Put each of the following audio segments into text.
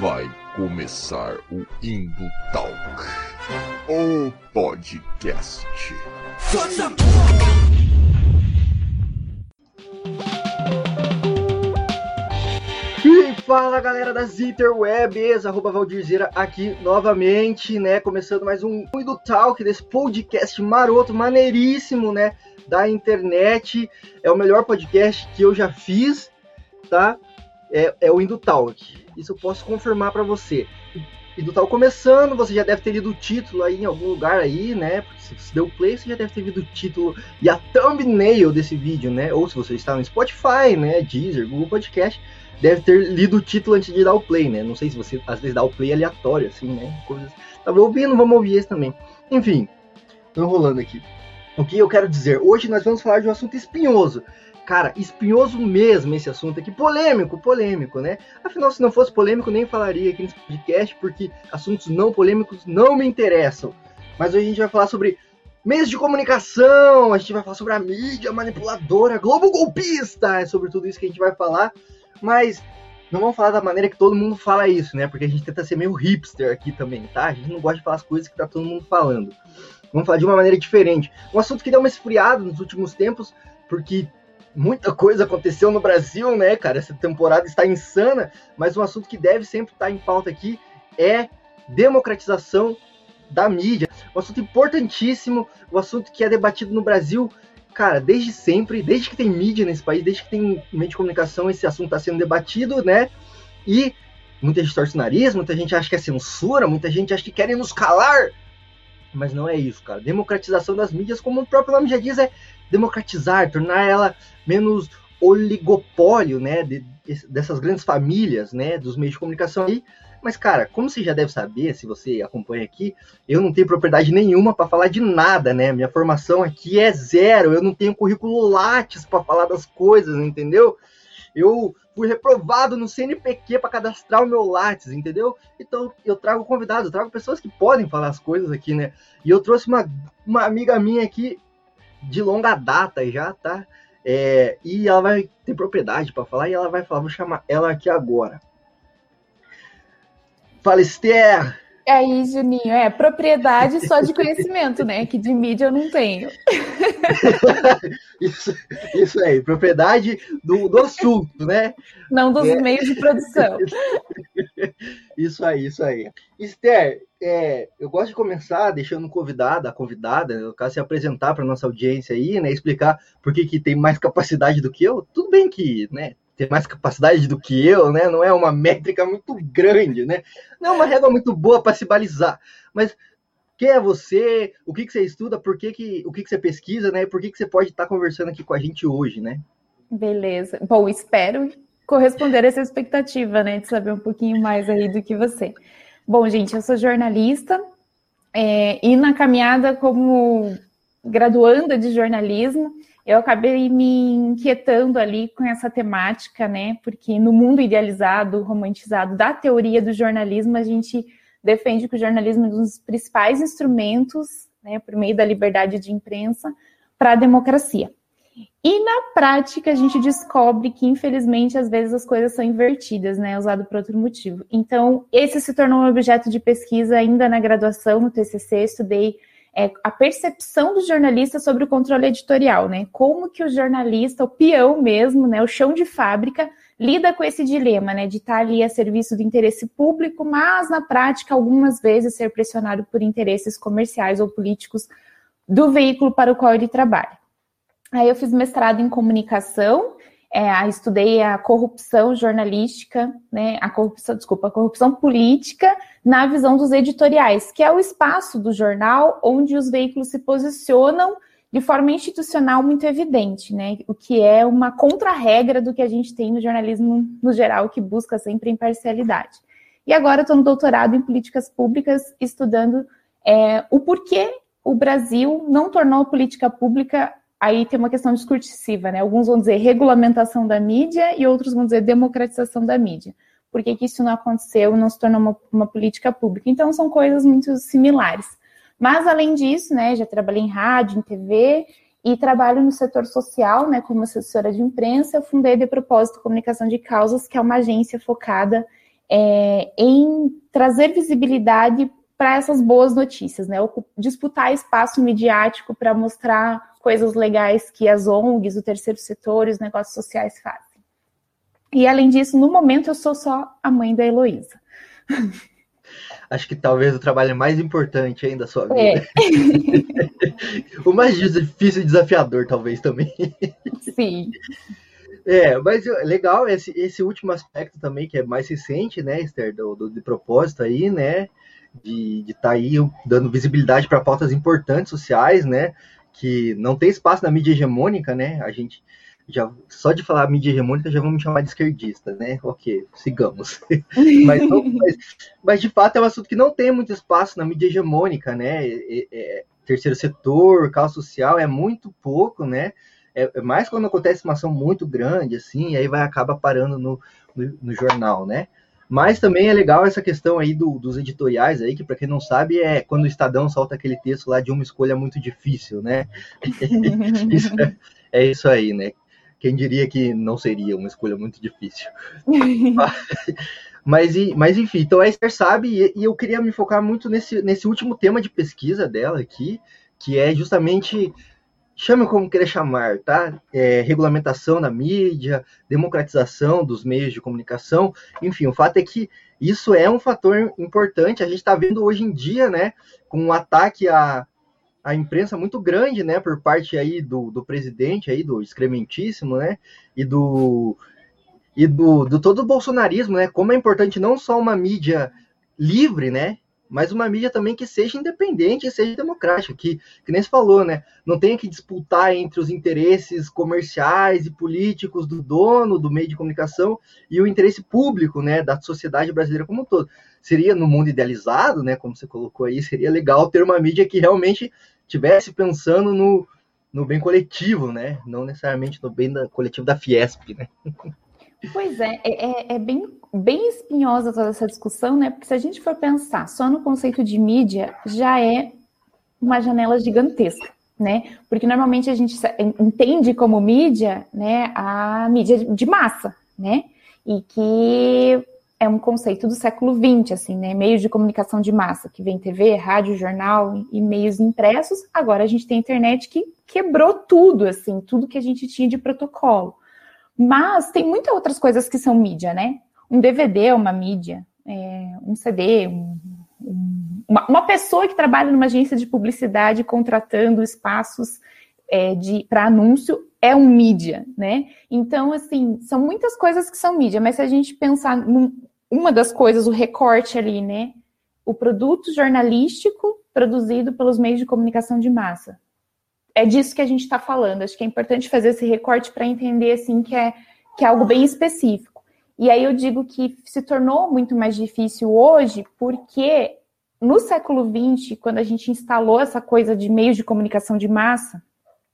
Vai começar o Indo Talk, o podcast. E fala galera das interwebs, arroba Valdirzeira aqui novamente, né? Começando mais um Indo Talk desse podcast maroto, maneiríssimo, né? Da internet. É o melhor podcast que eu já fiz, tá? É, é o Indo Talk. Isso eu posso confirmar para você. Indo Talk começando, você já deve ter lido o título aí em algum lugar aí, né? Se você deu play, você já deve ter lido o título e a thumbnail desse vídeo, né? Ou se você está no Spotify, né? Deezer, Google Podcast deve ter lido o título antes de dar o play, né? Não sei se você às vezes dá o play aleatório, assim, né? Coisas. Tava ouvindo, vamos ouvir esse também. Enfim, tô enrolando aqui. O que eu quero dizer? Hoje nós vamos falar de um assunto espinhoso. Cara, espinhoso mesmo esse assunto aqui. Polêmico, polêmico, né? Afinal, se não fosse polêmico, nem falaria aqui nesse podcast, porque assuntos não polêmicos não me interessam. Mas hoje a gente vai falar sobre meios de comunicação, a gente vai falar sobre a mídia manipuladora, globo golpista, é sobre tudo isso que a gente vai falar mas não vamos falar da maneira que todo mundo fala isso, né? Porque a gente tenta ser meio hipster aqui também, tá? A gente não gosta de falar as coisas que tá todo mundo falando. Vamos falar de uma maneira diferente. Um assunto que deu uma esfriada nos últimos tempos, porque muita coisa aconteceu no Brasil, né, cara? Essa temporada está insana, mas um assunto que deve sempre estar em pauta aqui é democratização da mídia. Um assunto importantíssimo, um assunto que é debatido no Brasil cara, desde sempre, desde que tem mídia nesse país, desde que tem meio de comunicação, esse assunto está sendo debatido, né? E muita gente torce o nariz, muita gente acha que é censura, muita gente acha que querem nos calar. Mas não é isso, cara. Democratização das mídias, como o próprio nome já diz, é democratizar, tornar ela menos oligopólio, né? De, dessas grandes famílias, né? Dos meios de comunicação aí. Mas, cara, como você já deve saber, se você acompanha aqui, eu não tenho propriedade nenhuma para falar de nada, né? Minha formação aqui é zero, eu não tenho currículo Lattes para falar das coisas, entendeu? Eu fui reprovado no CNPq para cadastrar o meu Lattes, entendeu? Então eu trago convidados, eu trago pessoas que podem falar as coisas aqui, né? E eu trouxe uma, uma amiga minha aqui de longa data já, tá? É, e ela vai ter propriedade para falar e ela vai falar, vou chamar ela aqui agora. Fala, Esther! É aí, Juninho, é propriedade só de conhecimento, né? Que de mídia eu não tenho. isso, isso aí, propriedade do, do assunto, né? Não dos é. meios de produção. Isso aí, isso aí. Esther, é, eu gosto de começar deixando o convidado, a convidada, no caso, se apresentar para nossa audiência aí, né? Explicar por que, que tem mais capacidade do que eu. Tudo bem que, né? Ter mais capacidade do que eu, né? Não é uma métrica muito grande, né? Não é uma régua muito boa para se balizar. Mas quem é você? O que, que você estuda? Por que, que o que, que você pesquisa, né? Por que, que você pode estar conversando aqui com a gente hoje, né? Beleza. Bom, espero corresponder a essa expectativa, né? De saber um pouquinho mais aí do que você. Bom, gente, eu sou jornalista é, e na caminhada como graduanda de jornalismo, eu acabei me inquietando ali com essa temática, né? Porque no mundo idealizado, romantizado da teoria do jornalismo, a gente defende que o jornalismo é um dos principais instrumentos, né, por meio da liberdade de imprensa, para a democracia. E na prática a gente descobre que, infelizmente, às vezes as coisas são invertidas, né? Usado por outro motivo. Então, esse se tornou um objeto de pesquisa ainda na graduação, no TCC, estudei é, a percepção do jornalista sobre o controle editorial, né? Como que o jornalista, o peão mesmo, né, o chão de fábrica, lida com esse dilema, né, de estar ali a serviço do interesse público, mas na prática algumas vezes ser pressionado por interesses comerciais ou políticos do veículo para o qual ele trabalha. Aí eu fiz mestrado em comunicação é, estudei a corrupção jornalística, né, a corrupção, desculpa, a corrupção política na visão dos editoriais, que é o espaço do jornal onde os veículos se posicionam de forma institucional muito evidente, né, o que é uma contra-regra do que a gente tem no jornalismo no geral, que busca sempre imparcialidade. E agora estou no doutorado em políticas públicas, estudando é, o porquê o Brasil não tornou política pública aí tem uma questão discursiva, né? Alguns vão dizer regulamentação da mídia e outros vão dizer democratização da mídia. Por que, que isso não aconteceu não se tornou uma, uma, política pública? Então, são coisas muito similares. Mas, além disso, né, já trabalhei em rádio, em TV e trabalho no setor social, né, como assessora de imprensa. Eu fundei De Propósito Comunicação de Causas, que é uma agência focada é, em trazer visibilidade para essas boas notícias, né? Disputar espaço midiático para mostrar coisas legais que as ONGs, o terceiro setor e os negócios sociais fazem. E além disso, no momento eu sou só a mãe da Heloísa. Acho que talvez o trabalho mais importante ainda da sua vida. É. o mais difícil e desafiador, talvez, também. Sim. É, mas legal esse, esse último aspecto também, que é mais recente, né, Esther, do, do de propósito aí, né, de estar tá aí dando visibilidade para pautas importantes sociais, né, que não tem espaço na mídia hegemônica, né, a gente já só de falar mídia hegemônica já vamos chamar de esquerdista, né? Ok, sigamos. mas, não, mas, mas, de fato é um assunto que não tem muito espaço na mídia hegemônica, né? É, é, terceiro setor, causa social é muito pouco, né? É, é, mais quando acontece uma ação muito grande, assim, aí vai acaba parando no, no, no jornal, né? Mas também é legal essa questão aí do, dos editoriais aí, que para quem não sabe é quando o Estadão solta aquele texto lá de uma escolha muito difícil, né? isso é, é, isso aí, né? Quem diria que não seria uma escolha muito difícil. mas, mas, enfim, então a Esther sabe, e, e eu queria me focar muito nesse, nesse último tema de pesquisa dela aqui, que é justamente chame como querer chamar, tá? É, regulamentação da mídia, democratização dos meios de comunicação, enfim, o fato é que isso é um fator importante. A gente está vendo hoje em dia, né, com um ataque a, a imprensa muito grande, né, por parte aí do, do presidente aí, do excrementíssimo, né, e do e do, do todo o bolsonarismo, né, como é importante não só uma mídia livre, né, mas uma mídia também que seja independente e seja democrática, que, que nem se falou, né? Não tenha que disputar entre os interesses comerciais e políticos do dono do meio de comunicação e o interesse público, né, da sociedade brasileira como um todo. Seria no mundo idealizado, né, como você colocou aí, seria legal ter uma mídia que realmente tivesse pensando no, no bem coletivo, né? Não necessariamente no bem da, coletivo da Fiesp, né? Pois é, é, é, é, bem, bem espinhosa toda essa discussão, né? Porque se a gente for pensar só no conceito de mídia, já é uma janela gigantesca, né? Porque normalmente a gente entende como mídia, né, a mídia de massa, né? E que é um conceito do século XX, assim, né? Meios de comunicação de massa, que vem TV, rádio, jornal e meios impressos. Agora a gente tem a internet que quebrou tudo, assim, tudo que a gente tinha de protocolo. Mas tem muitas outras coisas que são mídia, né? Um DVD é uma mídia, é, um CD, um, um, uma, uma, pessoa que trabalha numa agência de publicidade contratando espaços é, para anúncio é um mídia, né? Então, assim, são muitas coisas que são mídia, mas se a gente pensar num, uma das coisas, o recorte ali, né? O produto jornalístico produzido pelos meios de comunicação de massa. É disso que a gente está falando. Acho que é importante fazer esse recorte para entender assim que é, que é algo bem específico. E aí eu digo que se tornou muito mais difícil hoje, porque no século XX, quando a gente instalou essa coisa de meios de comunicação de massa,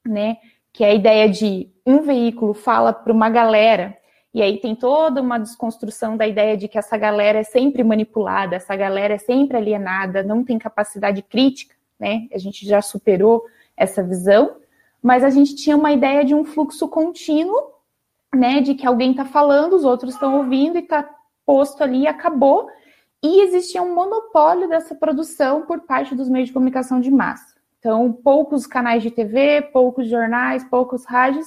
né, que é a ideia de um veículo fala para uma galera e aí tem toda uma desconstrução da ideia de que essa galera é sempre manipulada, essa galera é sempre alienada, não tem capacidade crítica, né? A gente já superou essa visão, mas a gente tinha uma ideia de um fluxo contínuo, né? De que alguém está falando, os outros estão ouvindo e está posto ali e acabou. E existia um monopólio dessa produção por parte dos meios de comunicação de massa. Então, poucos canais de TV, poucos jornais, poucos rádios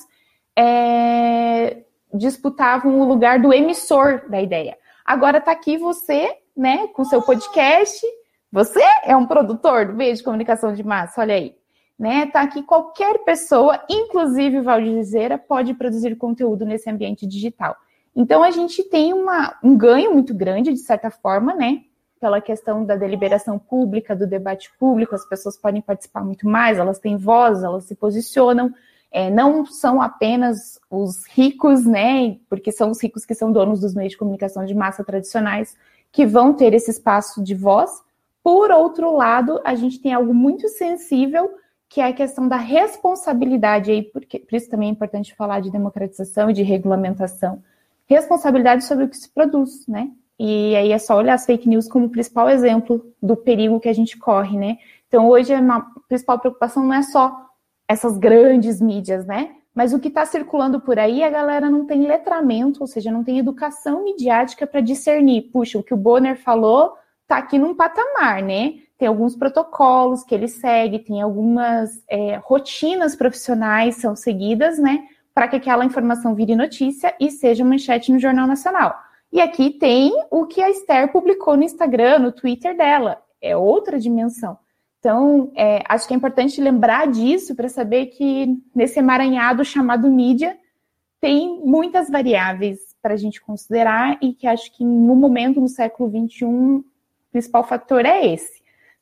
é, disputavam o lugar do emissor da ideia. Agora está aqui você, né, com seu podcast. Você é um produtor do meio de comunicação de massa, olha aí. Né, tá aqui qualquer pessoa, inclusive o Valdizeira, pode produzir conteúdo nesse ambiente digital. Então a gente tem uma, um ganho muito grande, de certa forma, né? Pela questão da deliberação pública, do debate público, as pessoas podem participar muito mais, elas têm voz, elas se posicionam, é, não são apenas os ricos, né, porque são os ricos que são donos dos meios de comunicação de massa tradicionais, que vão ter esse espaço de voz. Por outro lado, a gente tem algo muito sensível, que é a questão da responsabilidade, aí, porque, por isso também é importante falar de democratização e de regulamentação. Responsabilidade sobre o que se produz, né? E aí é só olhar as fake news como principal exemplo do perigo que a gente corre, né? Então, hoje, a principal preocupação não é só essas grandes mídias, né? Mas o que está circulando por aí, a galera não tem letramento, ou seja, não tem educação midiática para discernir. Puxa, o que o Bonner falou está aqui num patamar, né? Tem alguns protocolos que ele segue, tem algumas é, rotinas profissionais são seguidas, né? Para que aquela informação vire notícia e seja manchete no Jornal Nacional. E aqui tem o que a Esther publicou no Instagram, no Twitter dela. É outra dimensão. Então, é, acho que é importante lembrar disso para saber que nesse emaranhado chamado mídia tem muitas variáveis para a gente considerar e que acho que no momento, no século XXI, o principal fator é esse.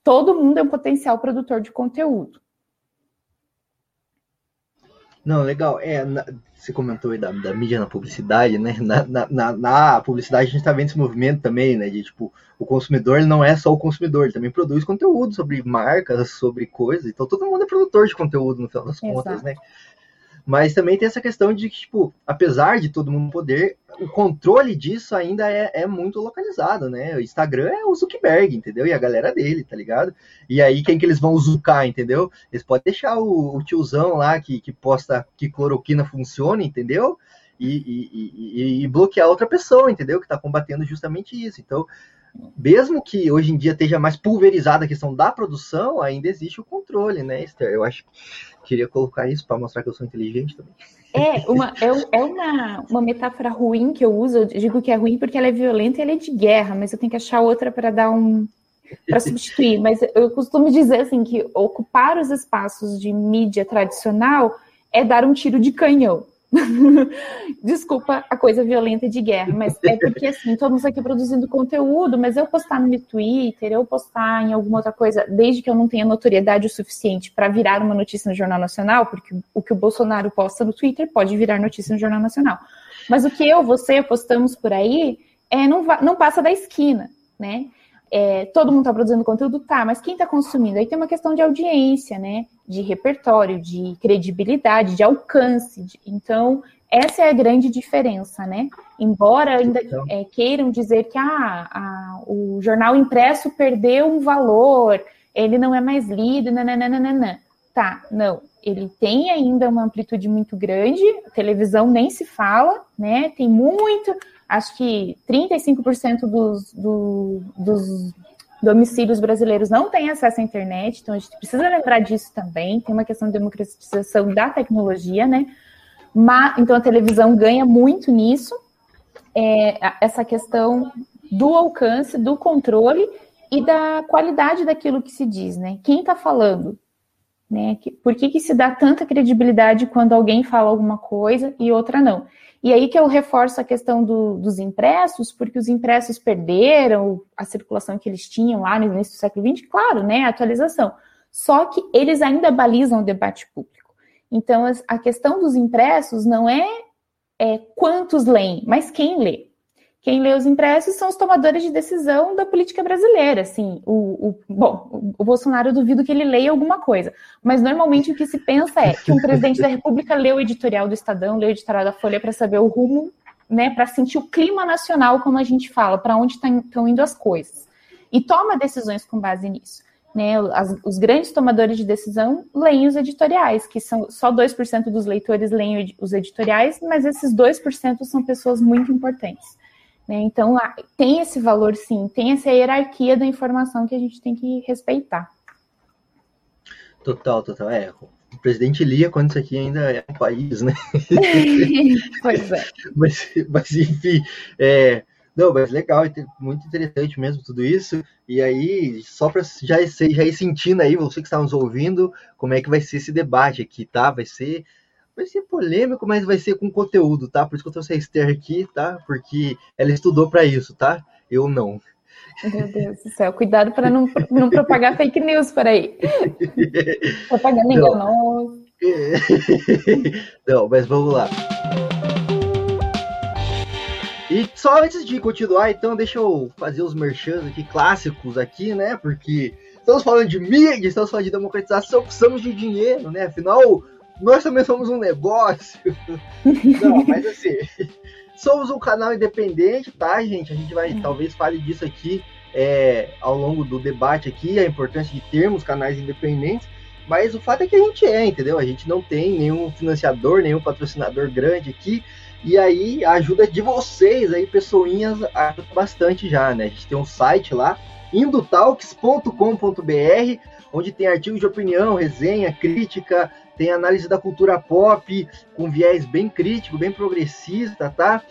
Todo mundo é um potencial produtor de conteúdo. Não, legal. É, na, você comentou aí da, da, mídia na publicidade, né? Na, na, na, publicidade a gente está vendo esse movimento também, né? De tipo, o consumidor não é só o consumidor, ele também produz conteúdo sobre marcas, sobre coisas. Então todo mundo é produtor de conteúdo no final das Exato. contas, né? Mas também tem essa questão de que, tipo, apesar de todo mundo poder, o controle disso ainda é, é, muito localizado, né? O Instagram é o Zuckerberg, entendeu? E a galera dele, tá ligado? E aí, quem que eles vão zucar, entendeu? Eles podem deixar o, o tiozão lá que, que posta que cloroquina funciona, entendeu? E, e, e, e, bloquear outra pessoa, entendeu? Que tá combatendo justamente isso. Então, mesmo que hoje em dia esteja mais pulverizada a questão da produção, ainda existe o controle, né, Esther? Eu acho que queria colocar isso para mostrar que eu sou inteligente também. É, uma, é, é uma, uma metáfora ruim que eu uso, eu digo que é ruim porque ela é violenta e ela é de guerra, mas eu tenho que achar outra para dar um. para substituir. Mas eu costumo dizer assim que ocupar os espaços de mídia tradicional é dar um tiro de canhão. Desculpa a coisa violenta de guerra, mas é porque assim, estamos aqui produzindo conteúdo, mas eu postar no meu Twitter, eu postar em alguma outra coisa, desde que eu não tenha notoriedade o suficiente para virar uma notícia no Jornal Nacional, porque o que o Bolsonaro posta no Twitter pode virar notícia no Jornal Nacional. Mas o que eu, você postamos por aí, é, não, não passa da esquina, né? É, todo mundo está produzindo conteúdo, tá, mas quem está consumindo? Aí tem uma questão de audiência, né? De repertório, de credibilidade, de alcance. De... Então, essa é a grande diferença, né? Embora ainda então. é, queiram dizer que ah, a, o jornal impresso perdeu um valor, ele não é mais lido, nananana. Tá, não. Ele tem ainda uma amplitude muito grande, televisão nem se fala, né? Tem muito acho que 35% dos, do, dos domicílios brasileiros não têm acesso à internet, então a gente precisa lembrar disso também. Tem uma questão de democratização da tecnologia, né? Mas, então a televisão ganha muito nisso, é, essa questão do alcance, do controle e da qualidade daquilo que se diz, né? Quem está falando? Né? Por que, que se dá tanta credibilidade quando alguém fala alguma coisa e outra não? E aí que eu reforço a questão do, dos impressos, porque os impressos perderam a circulação que eles tinham lá no início do século XX, claro, né, a atualização. Só que eles ainda balizam o debate público. Então, a questão dos impressos não é, é quantos leem, mas quem lê. Quem lê os impressos são os tomadores de decisão da política brasileira. Assim, o, o, bom, o Bolsonaro duvido que ele leia alguma coisa, mas normalmente o que se pensa é que um presidente da República lê o editorial do Estadão, lê o editorial da Folha para saber o rumo, né, para sentir o clima nacional, como a gente fala, para onde estão tá, indo as coisas, e toma decisões com base nisso. Né, as, os grandes tomadores de decisão leem os editoriais, que são só 2% dos leitores leem os editoriais, mas esses 2% são pessoas muito importantes. Né? Então, tem esse valor, sim, tem essa hierarquia da informação que a gente tem que respeitar. Total, total. É, o presidente lia quando isso aqui ainda é um país, né? pois é. mas, mas, enfim, é, não, mas legal, muito interessante mesmo tudo isso. E aí, só para já, já ir sentindo aí, você que está nos ouvindo, como é que vai ser esse debate aqui, tá? Vai ser vai ser polêmico, mas vai ser com conteúdo, tá? Por isso que eu trouxe a Esther aqui, tá? Porque ela estudou para isso, tá? Eu não. Meu Deus do céu, cuidado para não, não propagar fake news por aí. Propaganda enganosa. Não, mas vamos lá. E só antes de continuar, então, deixa eu fazer os merchans aqui, clássicos aqui, né? Porque estamos falando de mídia, estamos falando de democratização, precisamos de dinheiro, né? Afinal, nós também somos um negócio. Não, mas assim, somos um canal independente, tá, gente? A gente vai, uhum. talvez, fale disso aqui é, ao longo do debate aqui, a importância de termos canais independentes. Mas o fato é que a gente é, entendeu? A gente não tem nenhum financiador, nenhum patrocinador grande aqui. E aí a ajuda de vocês aí, pessoinhas, ajuda bastante já, né? A gente tem um site lá, indotalks.com.br, onde tem artigos de opinião, resenha, crítica, tem análise da cultura pop, com viés bem crítico, bem progressista, tá?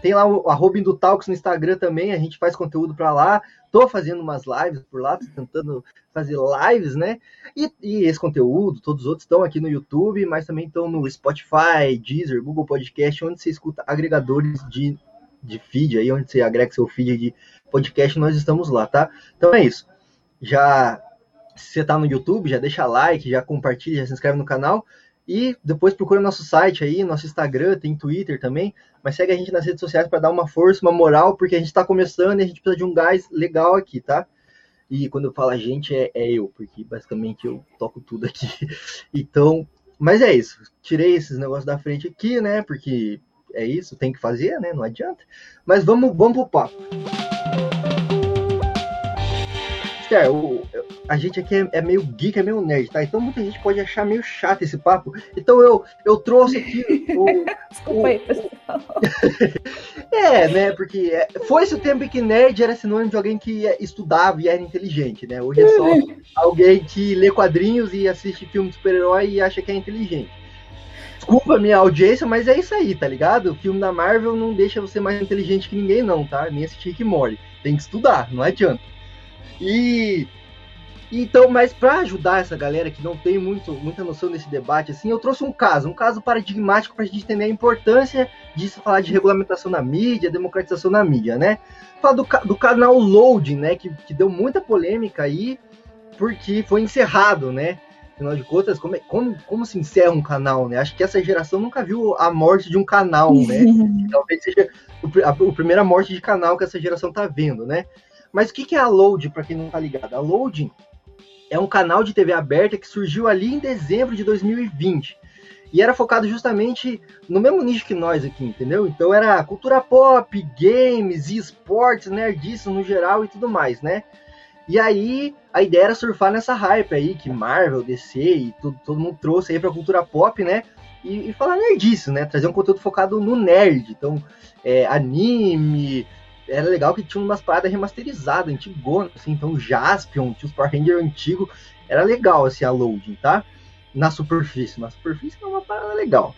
Tem lá o arroba Indutalks no Instagram também, a gente faz conteúdo para lá. Tô fazendo umas lives por lá, tô tentando fazer lives, né? E, e, esse conteúdo, todos os outros estão aqui no YouTube, mas também estão no Spotify, Deezer, Google Podcast, onde você escuta agregadores de, de feed, aí onde você agrega seu feed de podcast, nós estamos lá, tá? Então é isso. Já se você tá no YouTube, já deixa like, já compartilha, já se inscreve no canal. E depois procura nosso site aí, nosso Instagram, tem Twitter também. Mas segue a gente nas redes sociais para dar uma força, uma moral, porque a gente está começando e a gente precisa de um gás legal aqui, tá? E quando eu falo a gente, é, é eu, porque basicamente eu toco tudo aqui. Então, mas é isso. Tirei esses negócios da frente aqui, né? Porque é isso, tem que fazer, né? Não adianta. Mas vamos, vamos pro papo. Esther, o, a gente aqui é, é, meio geek, é meio nerd, tá? Então muita gente pode achar meio chato esse papo. Então eu, eu trouxe aqui o. Desculpa aí, pessoal. é, né? Porque é, foi esse o tempo em que nerd era sinônimo de alguém que estudava e era inteligente, né? Hoje é só alguém que lê quadrinhos e assiste filme de super-herói e acha que é inteligente. Desculpa a minha audiência, mas é isso aí, tá ligado? O filme da Marvel não deixa você mais inteligente que ninguém, não, tá? Nem assistir que morre. Tem que estudar, não adianta. E então, mas para ajudar essa galera que não tem muito, muita noção desse debate, assim, eu trouxe um caso, um caso paradigmático para a gente entender a importância disso, falar de regulamentação na mídia, democratização na mídia, né? Falar do, do canal Loading, né, que, que deu muita polêmica aí, porque foi encerrado, né? Afinal de contas, como, é, como, como se encerra um canal, né? Acho que essa geração nunca viu a morte de um canal, né? Talvez seja o, a, a primeira morte de canal que essa geração tá vendo, né? Mas o que, é a Load, para quem não tá ligado? A Loading é um canal de TV aberta que surgiu ali em dezembro de 2020. E era focado justamente no mesmo nicho que nós aqui, entendeu? Então era cultura pop, games, esportes, nerdices no geral e tudo mais, né? E aí a ideia era surfar nessa hype aí que Marvel, DC e tudo, todo mundo trouxe aí pra cultura pop, né? E, e falar nerdice, né? Trazer um conteúdo focado no nerd. Então, é, anime, era legal que tinha umas paradas remasterizadas, antigonas, assim, então Jaspion, tinha os Power Rangers antigos, era legal, assim, a loading, tá? Na superfície, na superfície era uma parada legal.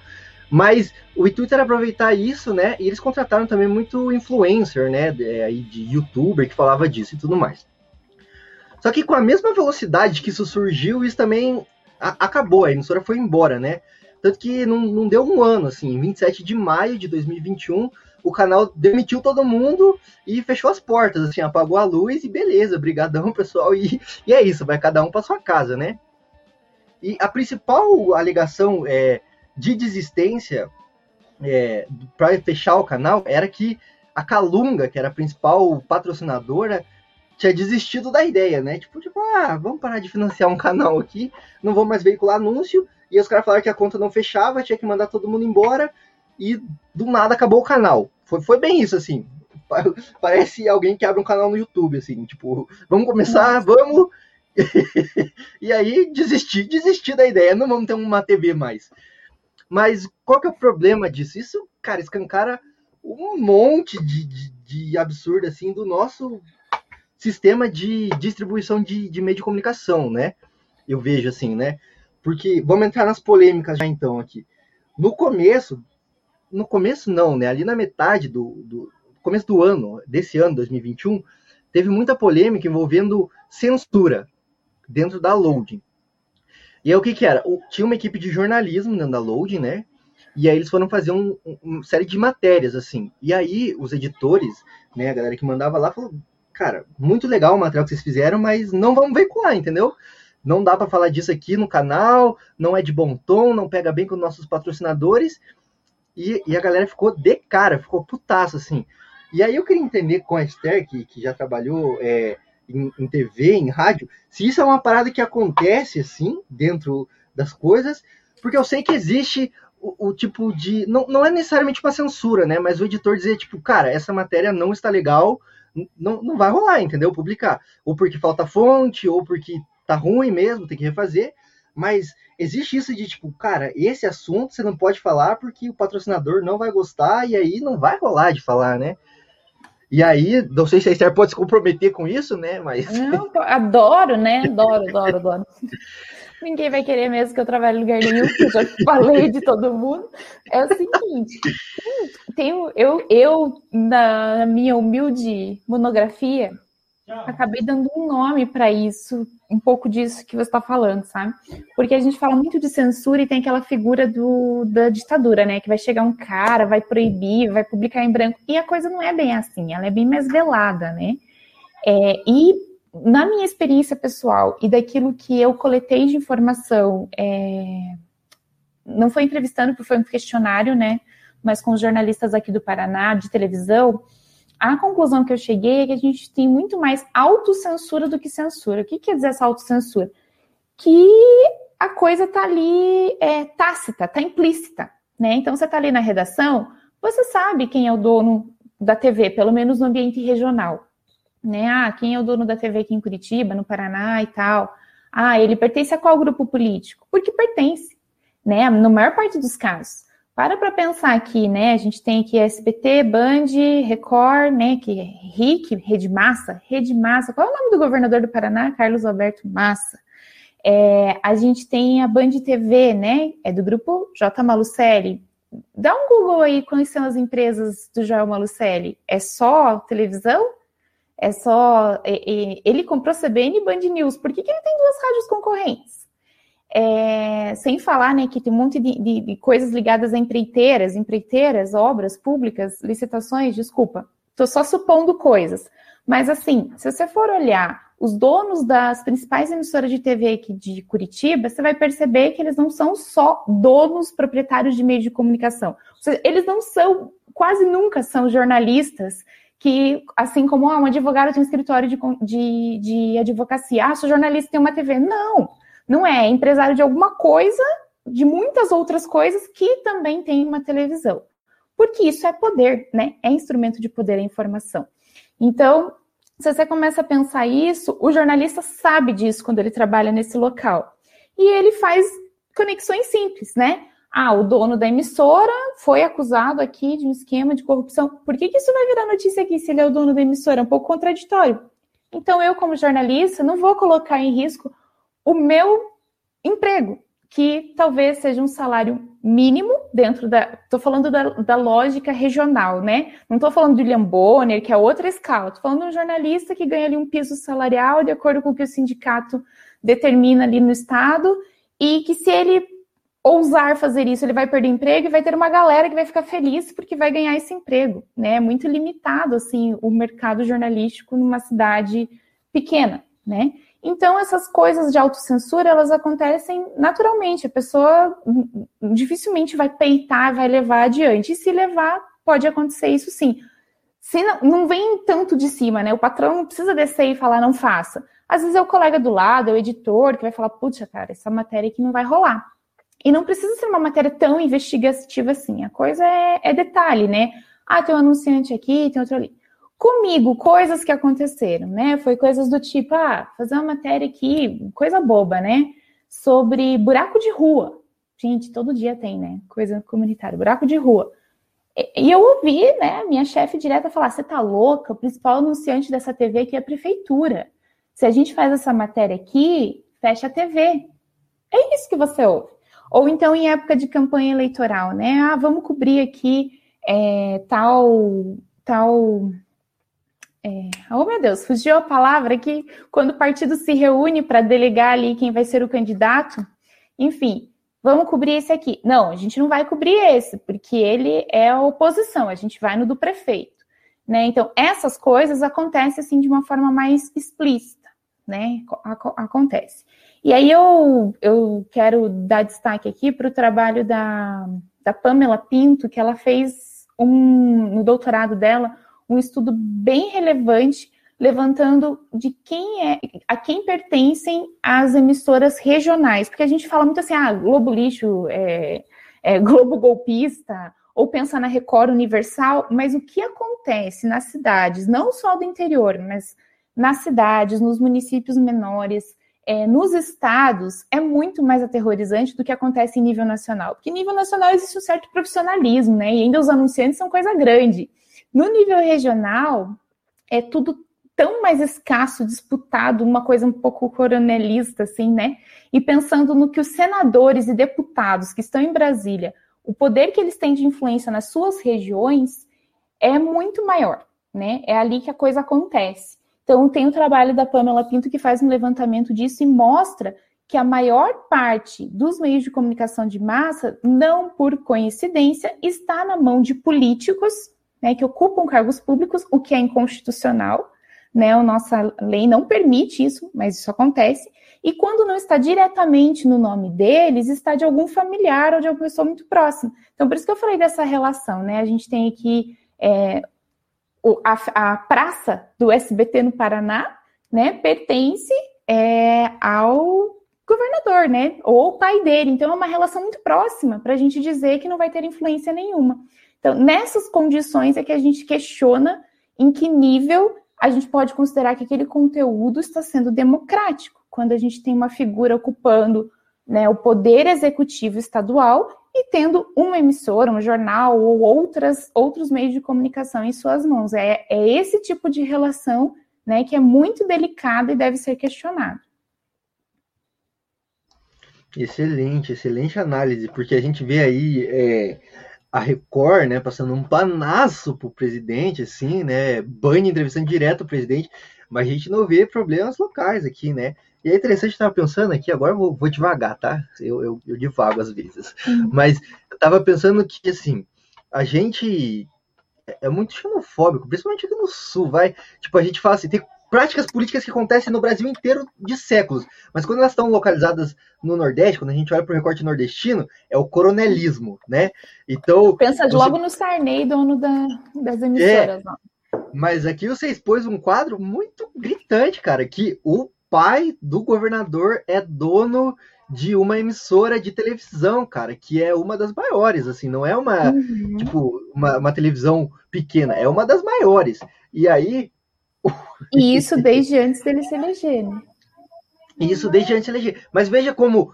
Mas o intuito era aproveitar isso, né, e eles contrataram também muito influencer, né, de, aí de youtuber que falava disso e tudo mais. Só que com a mesma velocidade que isso surgiu, isso também a, acabou, a emissora foi embora, né? Tanto que não, não deu um ano, assim, 27 de maio de 2021, o canal demitiu todo mundo e fechou as portas, assim, apagou a luz e beleza, brigadão, pessoal, e, e é isso, vai cada um para sua casa, né? E a principal alegação é, de desistência é, para fechar o canal era que a Calunga, que era a principal patrocinadora, tinha desistido da ideia, né? Tipo, tipo, ah, vamos parar de financiar um canal aqui, não vou mais veicular anúncio. E os caras falaram que a conta não fechava, tinha que mandar todo mundo embora e do nada acabou o canal. Foi, foi bem isso, assim. Parece alguém que abre um canal no YouTube, assim, tipo, vamos começar, vamos. e aí desistir, desistir da ideia, não vamos ter uma TV mais. Mas qual que é o problema disso? Isso, cara, escancara um monte de, de, de absurdo, assim, do nosso sistema de distribuição de, de meio de comunicação, né? Eu vejo assim, né? Porque vamos entrar nas polêmicas já então aqui. No começo, no começo não, né? Ali na metade do, do começo do ano, desse ano, 2021, teve muita polêmica envolvendo censura dentro da Loading. E aí o que que era? Tinha uma equipe de jornalismo dentro da Loading, né? E aí eles foram fazer um, um, uma série de matérias, assim. E aí os editores, né, a galera que mandava lá, falou, cara, muito legal o material que vocês fizeram, mas não vamos veicular, entendeu? Não dá para falar disso aqui no canal, não é de bom tom, não pega bem com nossos patrocinadores. E, e a galera ficou de cara, ficou putaço, assim. E aí eu queria entender com a Esther, que, que já trabalhou é, em, em, TV, em rádio, se isso é uma parada que acontece, assim, dentro das coisas, porque eu sei que existe o, o, tipo de. Não, não é necessariamente uma censura, né? Mas o editor dizer, tipo, cara, essa matéria não está legal, não, não vai rolar, entendeu? Publicar. Ou porque falta fonte, ou porque tá ruim mesmo, tem que refazer. Mas existe isso de tipo, cara, esse assunto você não pode falar porque o patrocinador não vai gostar e aí não vai rolar de falar, né? E aí, não sei se a Esther pode se comprometer com isso, né? Mas. Não, adoro, né? Adoro, adoro, adoro. Ninguém vai querer mesmo que eu trabalhe em lugar nenhum, porque eu já falei de todo mundo. É o seguinte: tem, eu, eu, na minha humilde monografia, acabei dando um nome para isso, um pouco disso que você está falando, sabe? Porque a gente fala muito de censura e tem aquela figura do, da ditadura, né? Que vai chegar um cara, vai proibir, vai publicar em branco. E a coisa não é bem assim, ela é bem mais velada, né? É, e na minha experiência pessoal e daquilo que eu coletei de informação, é, não foi entrevistando, porque foi um questionário, né? Mas com os jornalistas aqui do Paraná, de televisão, a conclusão que eu cheguei é que a gente tem muito mais autocensura do que censura. O que quer dizer essa autocensura? Que a coisa tá ali é, tácita, tá implícita, né? Então você tá ali na redação, você sabe quem é o dono da TV, pelo menos no ambiente regional, né? Ah, quem é o dono da TV aqui em Curitiba, no Paraná e tal. Ah, ele pertence a qual grupo político? Porque pertence, né? Na maior parte dos casos. Para para pensar aqui, né? A gente tem aqui SBT, Band, Record, né? Que é RIC, Rede Massa, Rede Massa. Qual é o nome do governador do Paraná? Carlos Alberto Massa. É, a gente tem a Band TV, né? É do grupo J. Malucelli. Dá um Google aí quais são as empresas do Joel Malucelli. É só televisão? É só. Ele comprou CBN e Band News. Por que, que ele tem duas rádios concorrentes? É, sem falar né, que tem um monte de, de, de, coisas ligadas a empreiteiras, empreiteiras, obras públicas, licitações, desculpa, estou só supondo coisas. Mas assim, se você for olhar os donos das principais emissoras de TV aqui de Curitiba, você vai perceber que eles não são só donos proprietários de meios de comunicação. Seja, eles não são, quase nunca são jornalistas que, assim como ah, um advogado tem um escritório de, de, de advocacia, ah, sou jornalista tem uma TV. Não! Não é, é empresário de alguma coisa, de muitas outras coisas que também tem uma televisão. Porque isso é poder, né? É instrumento de poder a informação. Então, se você começa a pensar isso, o jornalista sabe disso quando ele trabalha nesse local. E ele faz conexões simples, né? Ah, o dono da emissora foi acusado aqui de um esquema de corrupção. Por que, que isso vai virar notícia aqui se ele é o dono da emissora? É um pouco contraditório. Então, eu, como jornalista, não vou colocar em risco o meu emprego, que talvez seja um salário mínimo dentro da. Estou falando da, da, lógica regional, né? Não estou falando de William Bonner, que é outra escala. Estou falando de um jornalista que ganha ali um piso salarial de acordo com o que o sindicato determina ali no Estado, e que se ele ousar fazer isso, ele vai perder emprego e vai ter uma galera que vai ficar feliz porque vai ganhar esse emprego, né? É muito limitado, assim, o mercado jornalístico numa cidade pequena, né? Então, essas coisas de autocensura, elas acontecem naturalmente. A pessoa dificilmente vai peitar, vai levar adiante. E se levar, pode acontecer isso sim. Se não, não vem tanto de cima, né? O patrão não precisa descer e falar, não faça. Às vezes é o colega do lado, é o editor, que vai falar, putz, cara, essa matéria aqui não vai rolar. E não precisa ser uma matéria tão investigativa assim. A coisa é, é detalhe, né? Ah, tem um anunciante aqui, tem outro ali comigo coisas que aconteceram, né? Foi coisas do tipo, ah, fazer uma matéria aqui, coisa boba, né? Sobre buraco de rua. Gente, todo dia tem, né? Coisa comunitária, buraco de rua. E eu ouvi, né, minha chefe direta falar: você tá louca? O principal anunciante dessa TV aqui é a prefeitura. Se a gente faz essa matéria aqui, fecha a TV. É isso que você ouve. Ou então em época de campanha eleitoral, né? Ah, vamos cobrir aqui é, tal, tal é, oh meu Deus, fugiu a palavra que quando o partido se reúne para delegar ali quem vai ser o candidato, enfim, vamos cobrir esse aqui. Não, a gente não vai cobrir esse, porque ele é a oposição, a gente vai no do prefeito. Né? Então, essas coisas acontecem assim de uma forma mais explícita, né? Acontece. E aí eu, eu quero dar destaque aqui para o trabalho da, da Pamela Pinto, que ela fez um, no doutorado dela um estudo bem relevante levantando de quem é, a quem pertencem as emissoras regionais, porque a gente fala muito assim, ah, Globo lixo, é, é, Globo golpista, ou pensa na Record Universal, mas o que acontece nas cidades, não só do interior, mas nas cidades, nos municípios menores, é, nos estados é muito mais aterrorizante do que acontece em nível nacional. Porque em nível nacional existe um certo profissionalismo, né? E ainda os anunciantes são coisa grande. No nível regional, é tudo tão mais escasso, disputado, uma coisa um pouco coronelista, assim, né? E pensando no que os senadores e deputados que estão em Brasília, o poder que eles têm de influência nas suas regiões é muito maior, né? É ali que a coisa acontece. Então, tem o trabalho da Pamela Pinto que faz um levantamento disso e mostra que a maior parte dos meios de comunicação de massa, não por coincidência, está na mão de políticos né, que ocupam cargos públicos, o que é inconstitucional. Né, a nossa lei não permite isso, mas isso acontece. E quando não está diretamente no nome deles, está de algum familiar ou de alguma pessoa muito próxima. Então, por isso que eu falei dessa relação, né? A gente tem aqui é, a, a, praça do SBT no Paraná, né, pertence é, ao governador, né, ou o pai dele. Então é uma relação muito próxima para a gente dizer que não vai ter influência nenhuma. Então nessas condições é que a gente questiona em que nível a gente pode considerar que aquele conteúdo está sendo democrático, quando a gente tem uma figura ocupando né, o poder executivo estadual e tendo uma emissora, um jornal ou outras, outros meios de comunicação em suas mãos. É, é esse tipo de relação né, que é muito delicada e deve ser questionado. Excelente, excelente análise, porque a gente vê aí é, a Record, né, passando um panaço pro presidente, assim, né, banho entrevistando direto o presidente, mas a gente não vê problemas locais aqui, né? E é interessante, eu pensando aqui, agora eu vou, vou devagar, tá? Eu, eu, eu divago às vezes. Uhum. Mas eu tava pensando que, assim, a gente é, é muito xenofóbico, principalmente aqui no Sul, vai. Tipo, a gente fala assim, tem práticas políticas que acontecem no Brasil inteiro de séculos, mas quando elas estão localizadas no Nordeste, quando a gente olha para o recorte nordestino, é o coronelismo, né? Então. Pensa você... logo no Sarney, dono da, das emissoras. É, mas aqui você expôs um quadro muito gritante, cara, que o pai do governador é dono de uma emissora de televisão, cara, que é uma das maiores, assim, não é uma, uhum. tipo, uma, uma, televisão pequena, é uma das maiores. E aí... E isso desde antes dele se eleger, né? Isso desde antes de eleger. Mas veja como,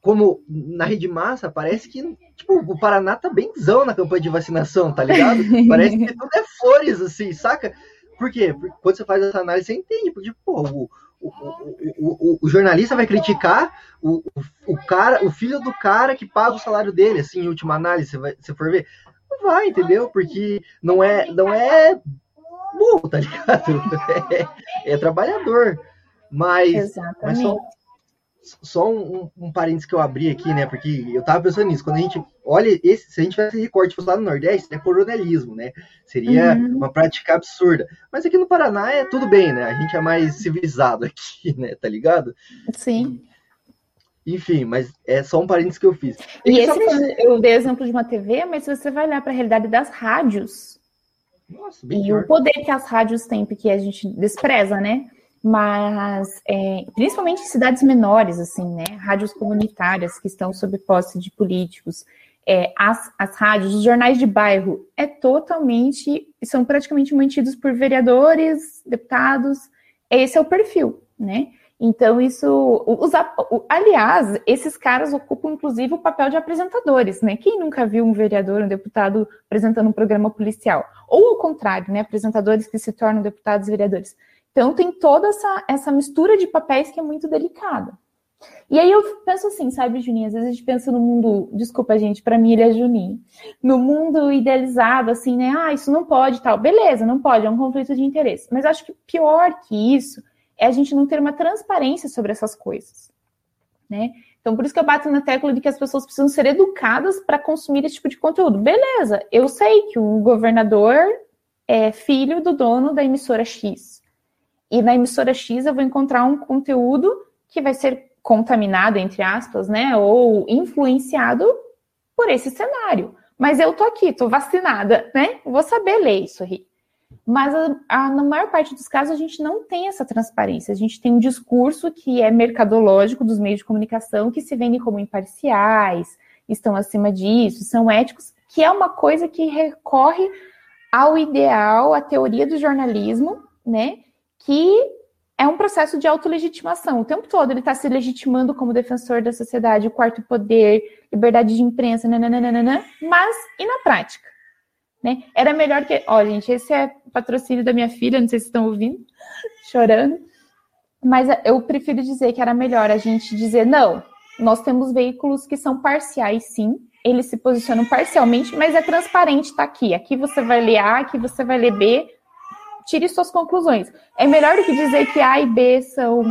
como na rede massa, parece que, tipo, o Paraná tá benzão na campanha de vacinação, tá ligado? Parece que tudo é flores, assim, saca? Por quê? Porque quando você faz essa análise, você entende, porque, pô, o, o, o, o, jornalista vai criticar o, o, cara, o filho do cara que paga o salário dele, assim, em última análise, você, vai, você for ver. Não vai, entendeu? Porque não é, não é burro, tá ligado? É, é trabalhador. Mas, Exatamente. mas só, só um, um, parênteses que eu abri aqui, né? Porque eu tava pensando nisso. Quando a gente olha, esse, se a gente tivesse recorte fosse lá no Nordeste, é coronelismo, né? Seria uhum. uma prática absurda. Mas aqui no Paraná é tudo bem, né? A gente é mais civilizado aqui, né? Tá ligado? Sim. Enfim, mas é só um parênteses que eu fiz. E, esse eu dei exemplo de uma TV, mas se você vai olhar para a realidade das rádios Nossa, e o poder que as rádios têm, porque a gente despreza, né? mas é, principalmente em cidades menores, assim, né, rádios comunitárias que estão sob posse de políticos, é, as, as rádios, os jornais de bairro, é totalmente, são praticamente mantidos por vereadores, deputados, esse é o perfil, né, então isso, os, aliás, esses caras ocupam inclusive o papel de apresentadores, né, quem nunca viu um vereador, um deputado apresentando um programa policial, ou ao contrário, né, apresentadores que se tornam deputados e vereadores, então tem toda essa, essa mistura de papéis que é muito delicada. E aí eu penso assim, sabe, Juninho? Às vezes a gente pensa no mundo, desculpa, gente, para mim ele é Juninho. No mundo idealizado, assim, né? Ah, isso não pode tal. Beleza, não pode, é um conflito de interesse. Mas acho que pior que isso é a gente não ter uma transparência sobre essas coisas, né? Então, por isso que eu bato na tecla de que as pessoas precisam ser educadas para consumir esse tipo de conteúdo. Beleza, eu sei que o governador é filho do dono da emissora X. E na emissora X eu vou encontrar um conteúdo que vai ser contaminado, entre aspas, né? Ou influenciado por esse cenário. Mas eu tô aqui, tô vacinada, né? Vou saber ler isso aí. Mas a, a, na maior parte dos casos a gente não tem essa transparência. A gente tem um discurso que é mercadológico dos meios de comunicação, que se vendem como imparciais, estão acima disso, são éticos, que é uma coisa que recorre ao ideal, à teoria do jornalismo, né? que é um processo de autolegitimação. O tempo todo ele está se legitimando como defensor da sociedade, o quarto poder, liberdade de imprensa, nananana, mas e na prática? Né? Era melhor que. Ó, gente, esse é patrocínio da minha filha, não sei se estão ouvindo, chorando. Mas eu prefiro dizer que era melhor a gente dizer, não, nós temos veículos que são parciais, sim, eles se posicionam parcialmente, mas é transparente, tá aqui. Aqui você vai ler A, aqui você vai ler B, tire suas conclusões. É melhor do que dizer que A e B são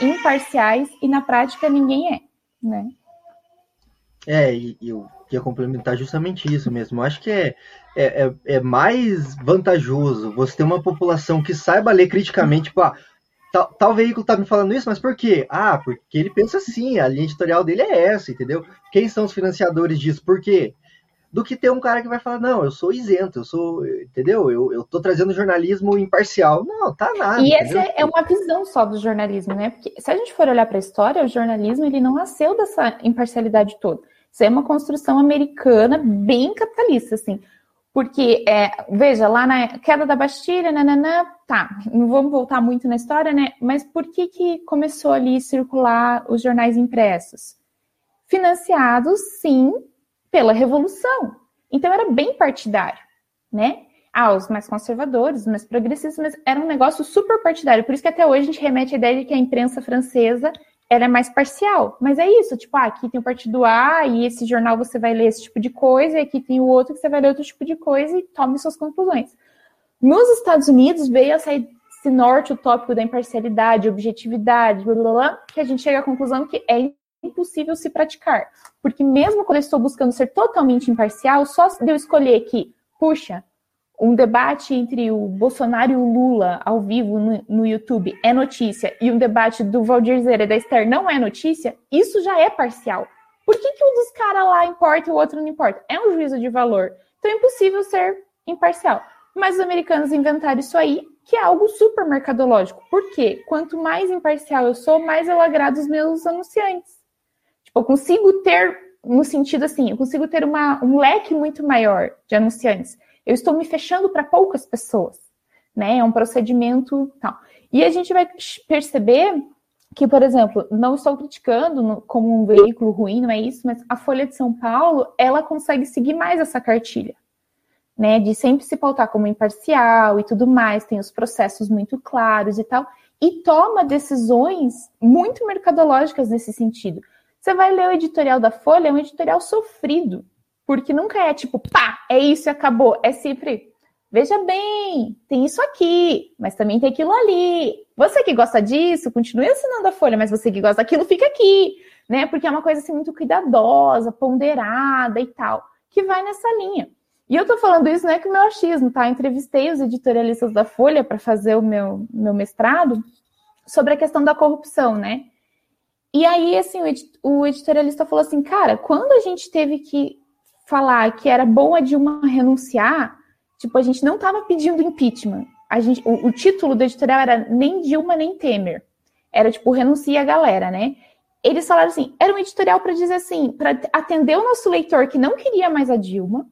imparciais e na prática ninguém é, né? É, e eu ia complementar justamente isso mesmo. Eu acho que é, é, é, é, mais vantajoso você ter uma população que saiba ler criticamente, tipo, ah, tal, tal veículo tá me falando isso, mas por quê? Ah, porque ele pensa assim, a linha editorial dele é essa, entendeu? Quem são os financiadores disso? Por quê? do que ter um cara que vai falar, não, eu sou isento, eu sou, entendeu? Eu, eu tô trazendo jornalismo imparcial. Não, tá nada. E essa é uma visão só do jornalismo, né? Porque se a gente for olhar para a história, o jornalismo ele não nasceu dessa imparcialidade toda. Isso é uma construção americana bem capitalista, assim. Porque, é, veja, lá na queda da Bastilha, nananã, tá, não vamos voltar muito na história, né? Mas por que, que começou ali a circular os jornais impressos? Financiados, sim, pela revolução. Então era bem partidário, né? Ah, os mais conservadores, os mais progressistas, mas era um negócio super partidário. Por isso que até hoje a gente remete à ideia de que a imprensa francesa era mais parcial. Mas é isso, tipo, ah, aqui tem o partido A e esse jornal você vai ler esse tipo de coisa, e aqui tem o outro que você vai ler outro tipo de coisa e tome suas conclusões. Nos Estados Unidos veio essa esse norte utópico da imparcialidade, objetividade, blá, blá, blá, que a gente chega à conclusão que é impossível se praticar. Porque mesmo quando eu estou buscando ser totalmente imparcial, só de eu escolher que, puxa, um debate entre o Bolsonaro e o Lula ao vivo no, no YouTube é notícia e um debate do Valdir e da Esther não é notícia, isso já é parcial. Por que, que um dos caras lá importa e o outro não importa? É um juízo de valor. Então é impossível ser imparcial. Mas os americanos inventaram isso aí, que é algo super mercadológico. Por quê? Quanto mais imparcial eu sou, mais eu agrado os meus anunciantes eu consigo ter, no sentido assim, eu consigo ter uma, um leque muito maior de anunciantes. Eu estou me fechando para poucas pessoas, né? É um procedimento tal. E a gente vai perceber que, por exemplo, não estou criticando como um veículo ruim, não é isso, mas a Folha de São Paulo, ela consegue seguir mais essa cartilha, né? De sempre se pautar como imparcial e tudo mais, tem os processos muito claros e tal, e toma decisões muito mercadológicas nesse sentido. Você vai ler o editorial da Folha, é um editorial sofrido, porque nunca é tipo, pá, é isso e acabou. É sempre, veja bem, tem isso aqui, mas também tem aquilo ali. Você que gosta disso, continue assinando a Folha, mas você que gosta daquilo, fica aqui, né? Porque é uma coisa assim muito cuidadosa, ponderada e tal, que vai nessa linha. E eu tô falando isso não é que o meu achismo, tá? Eu entrevistei os editorialistas da Folha para fazer o meu, meu mestrado sobre a questão da corrupção, né? E aí, assim, o editorialista falou assim, cara, quando a gente teve que falar que era bom a Dilma renunciar, tipo, a gente não estava pedindo impeachment. A gente, o, o, título do editorial era nem Dilma nem Temer. Era tipo, renuncia a galera, né? Eles falaram assim, era um editorial para dizer assim, para atender o nosso leitor que não queria mais a Dilma,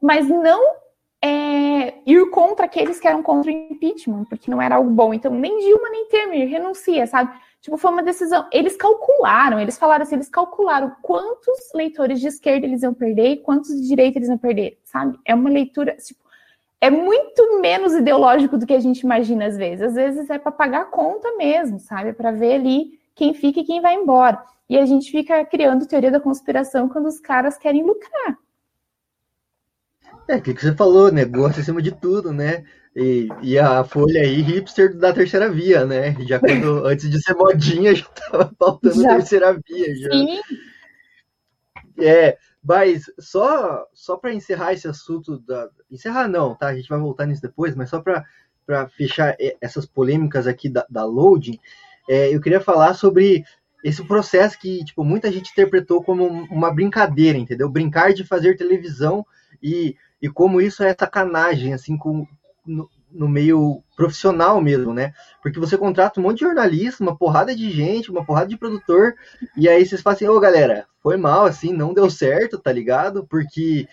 mas não é, ir contra aqueles que eram contra o impeachment, porque não era algo bom. Então, nem Dilma nem Temer renuncia, sabe? Tipo, foi uma decisão. Eles calcularam, eles falaram assim, eles calcularam quantos leitores de esquerda eles iam perder e quantos de direita eles iam perder, sabe? É uma leitura, tipo, é muito menos ideológico do que a gente imagina às vezes. Às vezes é para pagar a conta mesmo, sabe? Para ver ali quem fica e quem vai embora. E a gente fica criando teoria da conspiração quando os caras querem lucrar. É, o que, que você falou, negócio acima de tudo, né? E, e a Folha aí, hipster da terceira via, né? Já quando, antes de ser modinha, já tava faltando já. terceira via. Já. Sim. É, mas só, só para encerrar esse assunto da. Encerrar não, tá? A gente vai voltar nisso depois, mas só para fechar essas polêmicas aqui da, da loading, é, eu queria falar sobre esse processo que tipo, muita gente interpretou como uma brincadeira, entendeu? Brincar de fazer televisão e, e como isso é sacanagem, assim, com, no, meio profissional mesmo, né? Porque você contrata um monte de jornalista, uma porrada de gente, uma porrada de produtor, e aí vocês falam assim, ô galera, foi mal, assim, não deu certo, tá ligado? Porque,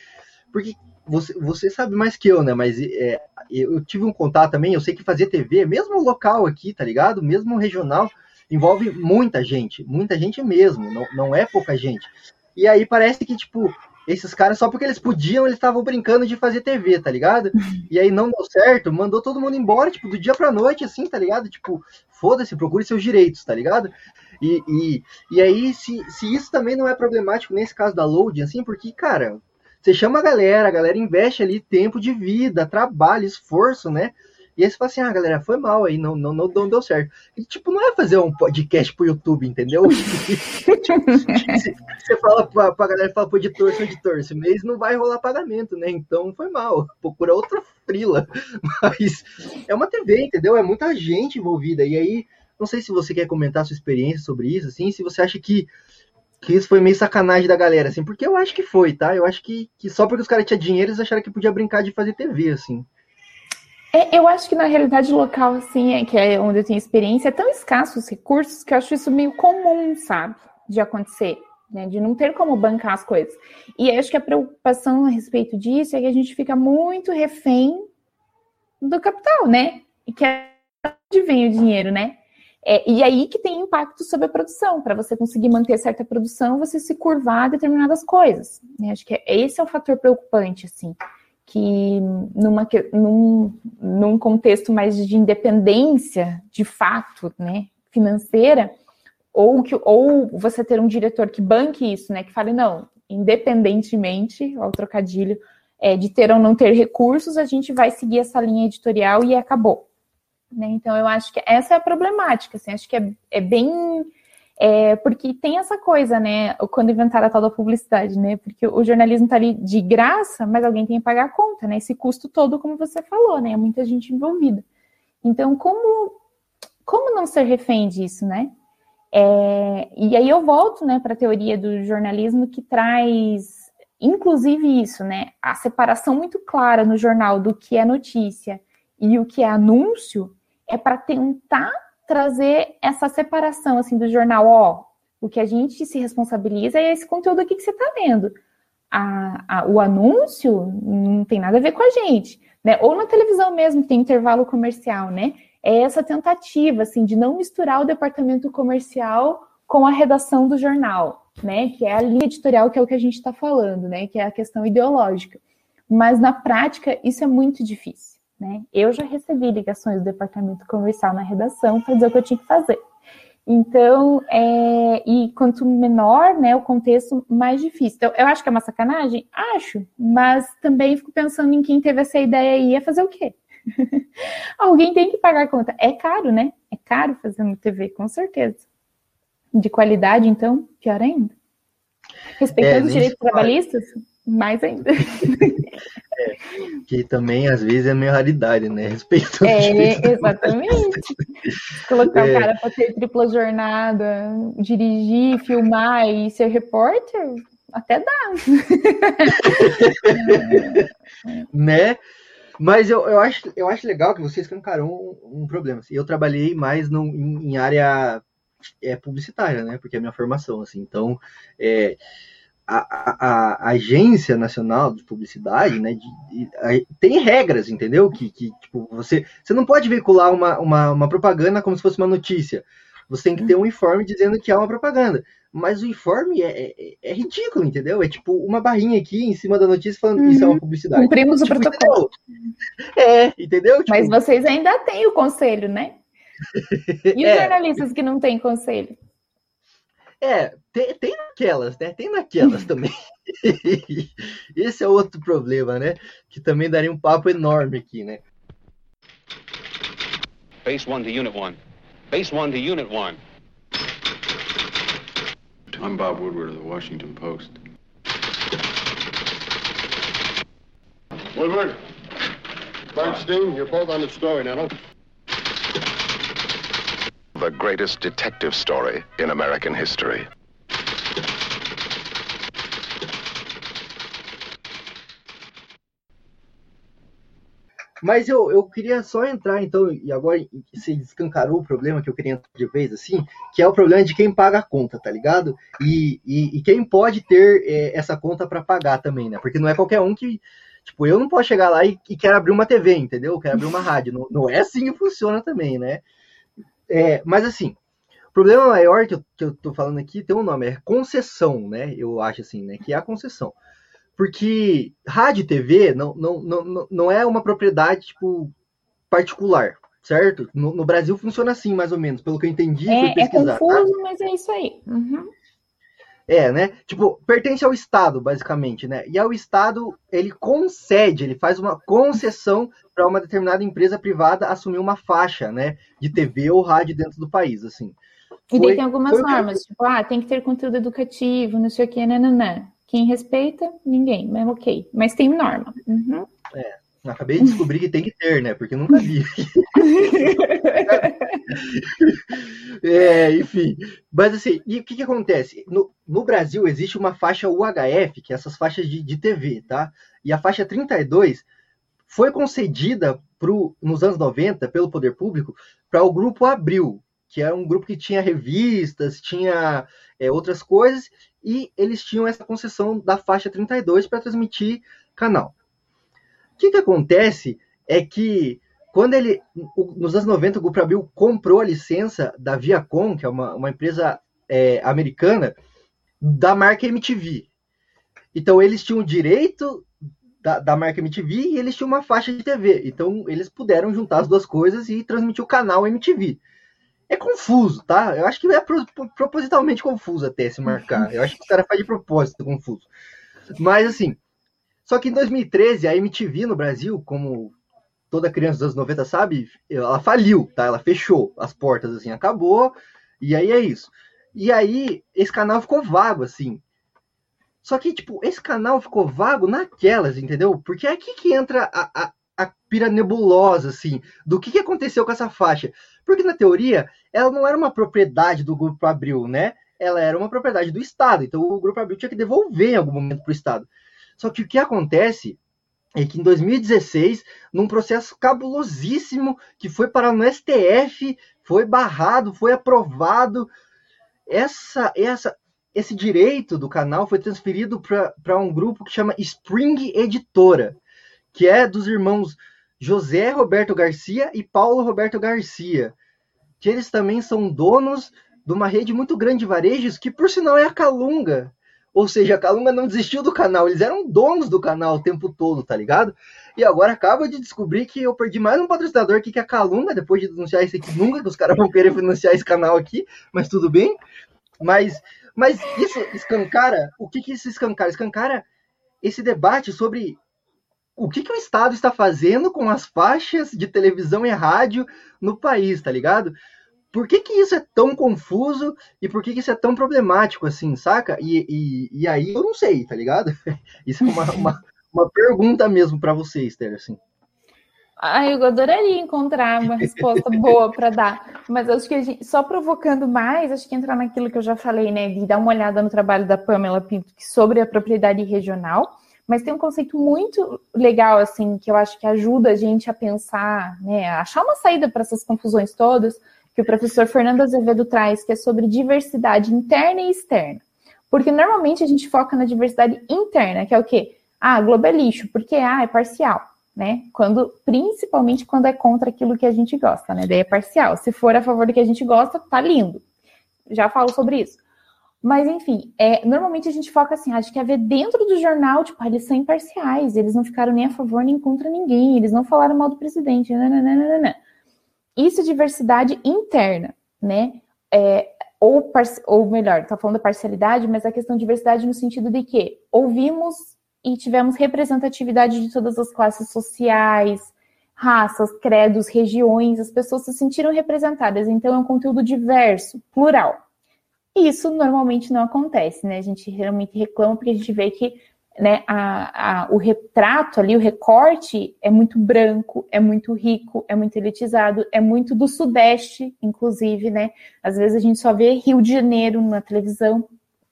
porque você, você sabe mais que eu, né? Mas é, Eu tive um contato também, eu sei que fazer TV, mesmo local aqui, tá ligado? Mesmo regional, envolve muita gente, muita gente mesmo, não, não é pouca gente. E aí parece que, tipo, esses caras, só porque eles podiam, eles estavam brincando de fazer TV, tá ligado? E aí não deu certo, mandou todo mundo embora, tipo, do dia pra noite, assim, tá ligado? Tipo, foda-se, procure seus direitos, tá ligado? E, e, e aí, se, se isso também não é problemático nesse caso da loading, assim, porque, cara, você chama a galera, a galera investe ali tempo de vida, trabalho, esforço, né? E aí você fala assim, ah, galera, foi mal aí, não, não, não, não deu certo. E, tipo, não é fazer um podcast pro YouTube, entendeu? você fala pra, pra galera, fala pro editor, seu editor, esse mês não vai rolar pagamento, né? Então foi mal, procura outra frila. Mas é uma TV, entendeu? É muita gente envolvida. E aí, não sei se você quer comentar a sua experiência sobre isso, assim, se você acha que que isso foi meio sacanagem da galera, assim, porque eu acho que foi, tá? Eu acho que, que só porque os caras tinham dinheiro, eles acharam que podia brincar de fazer TV, assim. É, eu acho que na realidade local, assim, é, que é onde eu tenho experiência, é tão escasso os recursos que eu acho isso meio comum, sabe? De acontecer, né? De não ter como bancar as coisas. E acho que a preocupação a respeito disso é que a gente fica muito refém do capital, né? E que é onde vem o dinheiro, né? É, e aí que tem impacto sobre a produção. Para você conseguir manter certa produção, você se curvar a determinadas coisas. Né? Acho que é, esse é o fator preocupante, assim, que numa, num, num contexto mais de independência, de fato, né, financeira, ou, que, ou você ter um diretor que banque isso, né, que fale, não, independentemente, ao trocadilho, é, de ter ou não ter recursos, a gente vai seguir essa linha editorial e acabou. Né? Então, eu acho que essa é a problemática, assim, acho que é, é bem... É, porque tem essa coisa, né, quando inventaram a tal da publicidade, né, porque o jornalismo está ali de graça, mas alguém tem que pagar a conta, né, esse custo todo, como você falou, né, muita gente envolvida. Então, como, como não ser refém disso, né? É, e aí eu volto, né, para a teoria do jornalismo que traz, inclusive isso, né, a separação muito clara no jornal do que é notícia e o que é anúncio, é para tentar trazer essa separação assim do jornal, ó, o que a gente se responsabiliza é esse conteúdo aqui que você está vendo. A, a, o anúncio não tem nada a ver com a gente, né? Ou na televisão mesmo tem intervalo comercial, né? É essa tentativa assim de não misturar o departamento comercial com a redação do jornal, né? Que é a linha editorial que é o que a gente está falando, né? Que é a questão ideológica. Mas na prática isso é muito difícil. Né? Eu já recebi ligações do departamento comercial na redação para dizer o que eu tinha que fazer. Então, é, e quanto menor né, o contexto, mais difícil. Então, eu acho que é uma sacanagem? Acho, mas também fico pensando em quem teve essa ideia aí ia fazer o quê? Alguém tem que pagar a conta. É caro, né? É caro fazer uma TV, com certeza. De qualidade, então, pior ainda. Respeitando é, os direitos trabalhistas, mais ainda. Que também às vezes é meio raridade, né? Respeito. É, exatamente. Colocar é. o cara para ter tripla jornada, dirigir, filmar e ser repórter, até dá. né? Mas eu, eu, acho, eu acho legal que você escancarou um, um problema. Assim, eu trabalhei mais no, em, em área é, publicitária, né? Porque é a minha formação, assim. Então, é, a, a, a, agência nacional de publicidade, né, de, de, a, tem regras, entendeu? Que, que tipo, você, você não pode veicular uma, uma, uma, propaganda como se fosse uma notícia. Você tem que ter um informe dizendo que há uma propaganda. Mas o informe é, é, é ridículo, entendeu? É tipo uma barrinha aqui em cima da notícia falando que isso é uma uhum. publicidade. Cumprimos tipo, o protocolo. Entendeu? É, entendeu? Tipo, Mas vocês ainda têm o conselho, né? E os é. jornalistas que não têm conselho? É, tem, tem naquelas, né? Tem naquelas também. Esse é outro problema, né? Que também daria um papo enorme aqui, né? Base 1 to Unit 1. Base 1 to Unit 1. I'm Bob Woodward of the Washington Post. Woodward, Bernstein, you're both on the story now. The greatest detective story in American history. Mas eu, eu queria só entrar, então, e agora você descancarou o problema que eu queria entrar de vez, assim, que é o problema de quem paga a conta, tá ligado? E, e, e quem pode ter é, essa conta para pagar também, né? Porque não é qualquer um que, Tipo, eu não posso chegar lá e, e quero abrir uma TV, entendeu? Quero abrir uma rádio. Não, não é assim que funciona também, né? É, mas assim, o problema maior que eu, que eu tô falando aqui tem um nome, é concessão, né? Eu acho assim, né? Que é a concessão. Porque rádio e TV não, não, não, não é uma propriedade, tipo, particular, certo? No, no, Brasil funciona assim, mais ou menos, pelo que eu entendi. É, é tá? confuso, tá? mas é isso aí. Uhum. É, né? Tipo, pertence ao Estado, basicamente, né? E ao Estado, ele concede, ele faz uma concessão para uma determinada empresa privada assumir uma faixa, né? De TV ou rádio dentro do país, assim. E daí tem algumas normas, que... tipo, ah, tem que ter conteúdo educativo, não sei o que, nananã. Quem respeita, ninguém, mas ok. Mas tem norma. Uhum. É. Acabei de descobrir que tem que ter, né? Porque nunca vi. é, enfim. Mas assim, e o que, que acontece? No, no, Brasil existe uma faixa UHF, que é essas faixas de, de TV, tá? E a faixa 32 foi concedida pro, nos anos 90 pelo poder público para o grupo Abril, que era um grupo que tinha revistas, tinha é, outras coisas, e eles tinham essa concessão da faixa 32 para transmitir canal que, que acontece é que quando ele, nos anos 90, o Grupo Abril comprou a licença da Viacom, que é uma, uma empresa é, americana, da marca MTV. Então, eles tinham o direito da, da, marca MTV e eles tinham uma faixa de TV. Então, eles puderam juntar as duas coisas e transmitir o canal MTV. É confuso, tá? Eu acho que é pro, propositalmente confuso até se marcar. Eu acho que o cara faz de propósito confuso. Mas, assim, só que em 2013, a MTV no Brasil, como toda criança dos anos 90 sabe, ela faliu, tá? Ela fechou as portas, assim, acabou, e aí é isso. E aí, esse canal ficou vago, assim. Só que, tipo, esse canal ficou vago naquelas, entendeu? Porque é aqui que entra a, a, a pira nebulosa, assim, do que, que aconteceu com essa faixa. Porque, na teoria, ela não era uma propriedade do Grupo Abril, né? Ela era uma propriedade do Estado. Então, o Grupo Abril tinha que devolver em algum momento para o Estado. Só que o que acontece é que em 2016, num processo cabulosíssimo que foi para no STF, foi barrado, foi aprovado, essa, essa, esse direito do canal foi transferido para um grupo que chama Spring Editora, que é dos irmãos José Roberto Garcia e Paulo Roberto Garcia, que eles também são donos de uma rede muito grande de varejos, que por sinal é a Calunga, ou seja, a Calunga não desistiu do canal, eles eram donos do canal o tempo todo, tá ligado? E agora acaba de descobrir que eu perdi mais um patrocinador aqui que é a Calunga, depois de denunciar isso aqui, nunca que os caras vão querer financiar esse canal aqui, mas tudo bem. Mas, mas isso escancara, o que que isso escancara? Escancara esse debate sobre o que, que o Estado está fazendo com as faixas de televisão e rádio no país, tá ligado? Por que, que isso é tão confuso e por que, que isso é tão problemático, assim, saca? E, e, e aí eu não sei, tá ligado? Isso é uma, uma, uma pergunta mesmo para você, Esther, assim. Ah, eu adoraria encontrar uma resposta boa para dar, mas acho que gente, só provocando mais, acho que entrar naquilo que eu já falei, né, de dar uma olhada no trabalho da Pamela Pinto sobre a propriedade regional, mas tem um conceito muito legal, assim, que eu acho que ajuda a gente a pensar, né, a achar uma saída para essas confusões todas, que o professor Fernando Azevedo traz, que é sobre diversidade interna e externa. Porque normalmente a gente foca na diversidade interna, que é o quê? Ah, Globo é lixo, porque ah, é parcial, né? Quando, principalmente quando é contra aquilo que a gente gosta, né? Daí é parcial. Se for a favor do que a gente gosta, tá lindo. Já falo sobre isso. Mas, enfim, é, normalmente a gente foca assim, acho que é ver dentro do jornal, tipo, ah, eles são imparciais, eles não ficaram nem a favor nem contra ninguém, eles não falaram mal do presidente, nananana. Isso é diversidade interna, né? É, ou, ou melhor, tá falando da parcialidade, mas a questão de diversidade no sentido de que ouvimos e tivemos representatividade de todas as classes sociais, raças, credos, regiões, as pessoas se sentiram representadas, então é um conteúdo diverso, plural. Isso normalmente não acontece, né? A gente realmente reclama porque a gente vê que né, a, a, o retrato ali, o recorte é muito branco, é muito rico, é muito elitizado, é muito do Sudeste, inclusive, né? Às vezes a gente só vê Rio de Janeiro na televisão,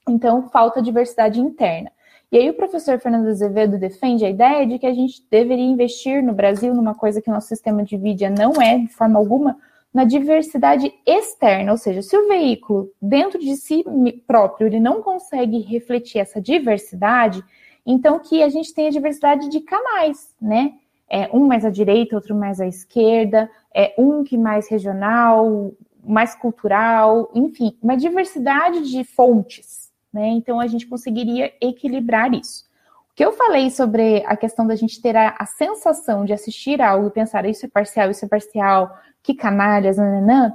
então falta diversidade interna. E aí o professor Fernando Azevedo defende a ideia de que a gente deveria investir no Brasil numa coisa que o nosso sistema de mídia não é, de forma alguma, na diversidade externa, ou seja, se o veículo dentro de si próprio ele não consegue refletir essa diversidade, Então, que a gente tenha diversidade de canais, né? É, um mais à direita, outro mais à esquerda, é, um que mais regional, mais cultural, enfim, uma diversidade de fontes, né? Então, a gente conseguiria equilibrar isso. O que eu falei sobre a questão da gente ter a, a sensação de assistir algo e pensar isso é parcial, isso é parcial, que canalhas, nananã,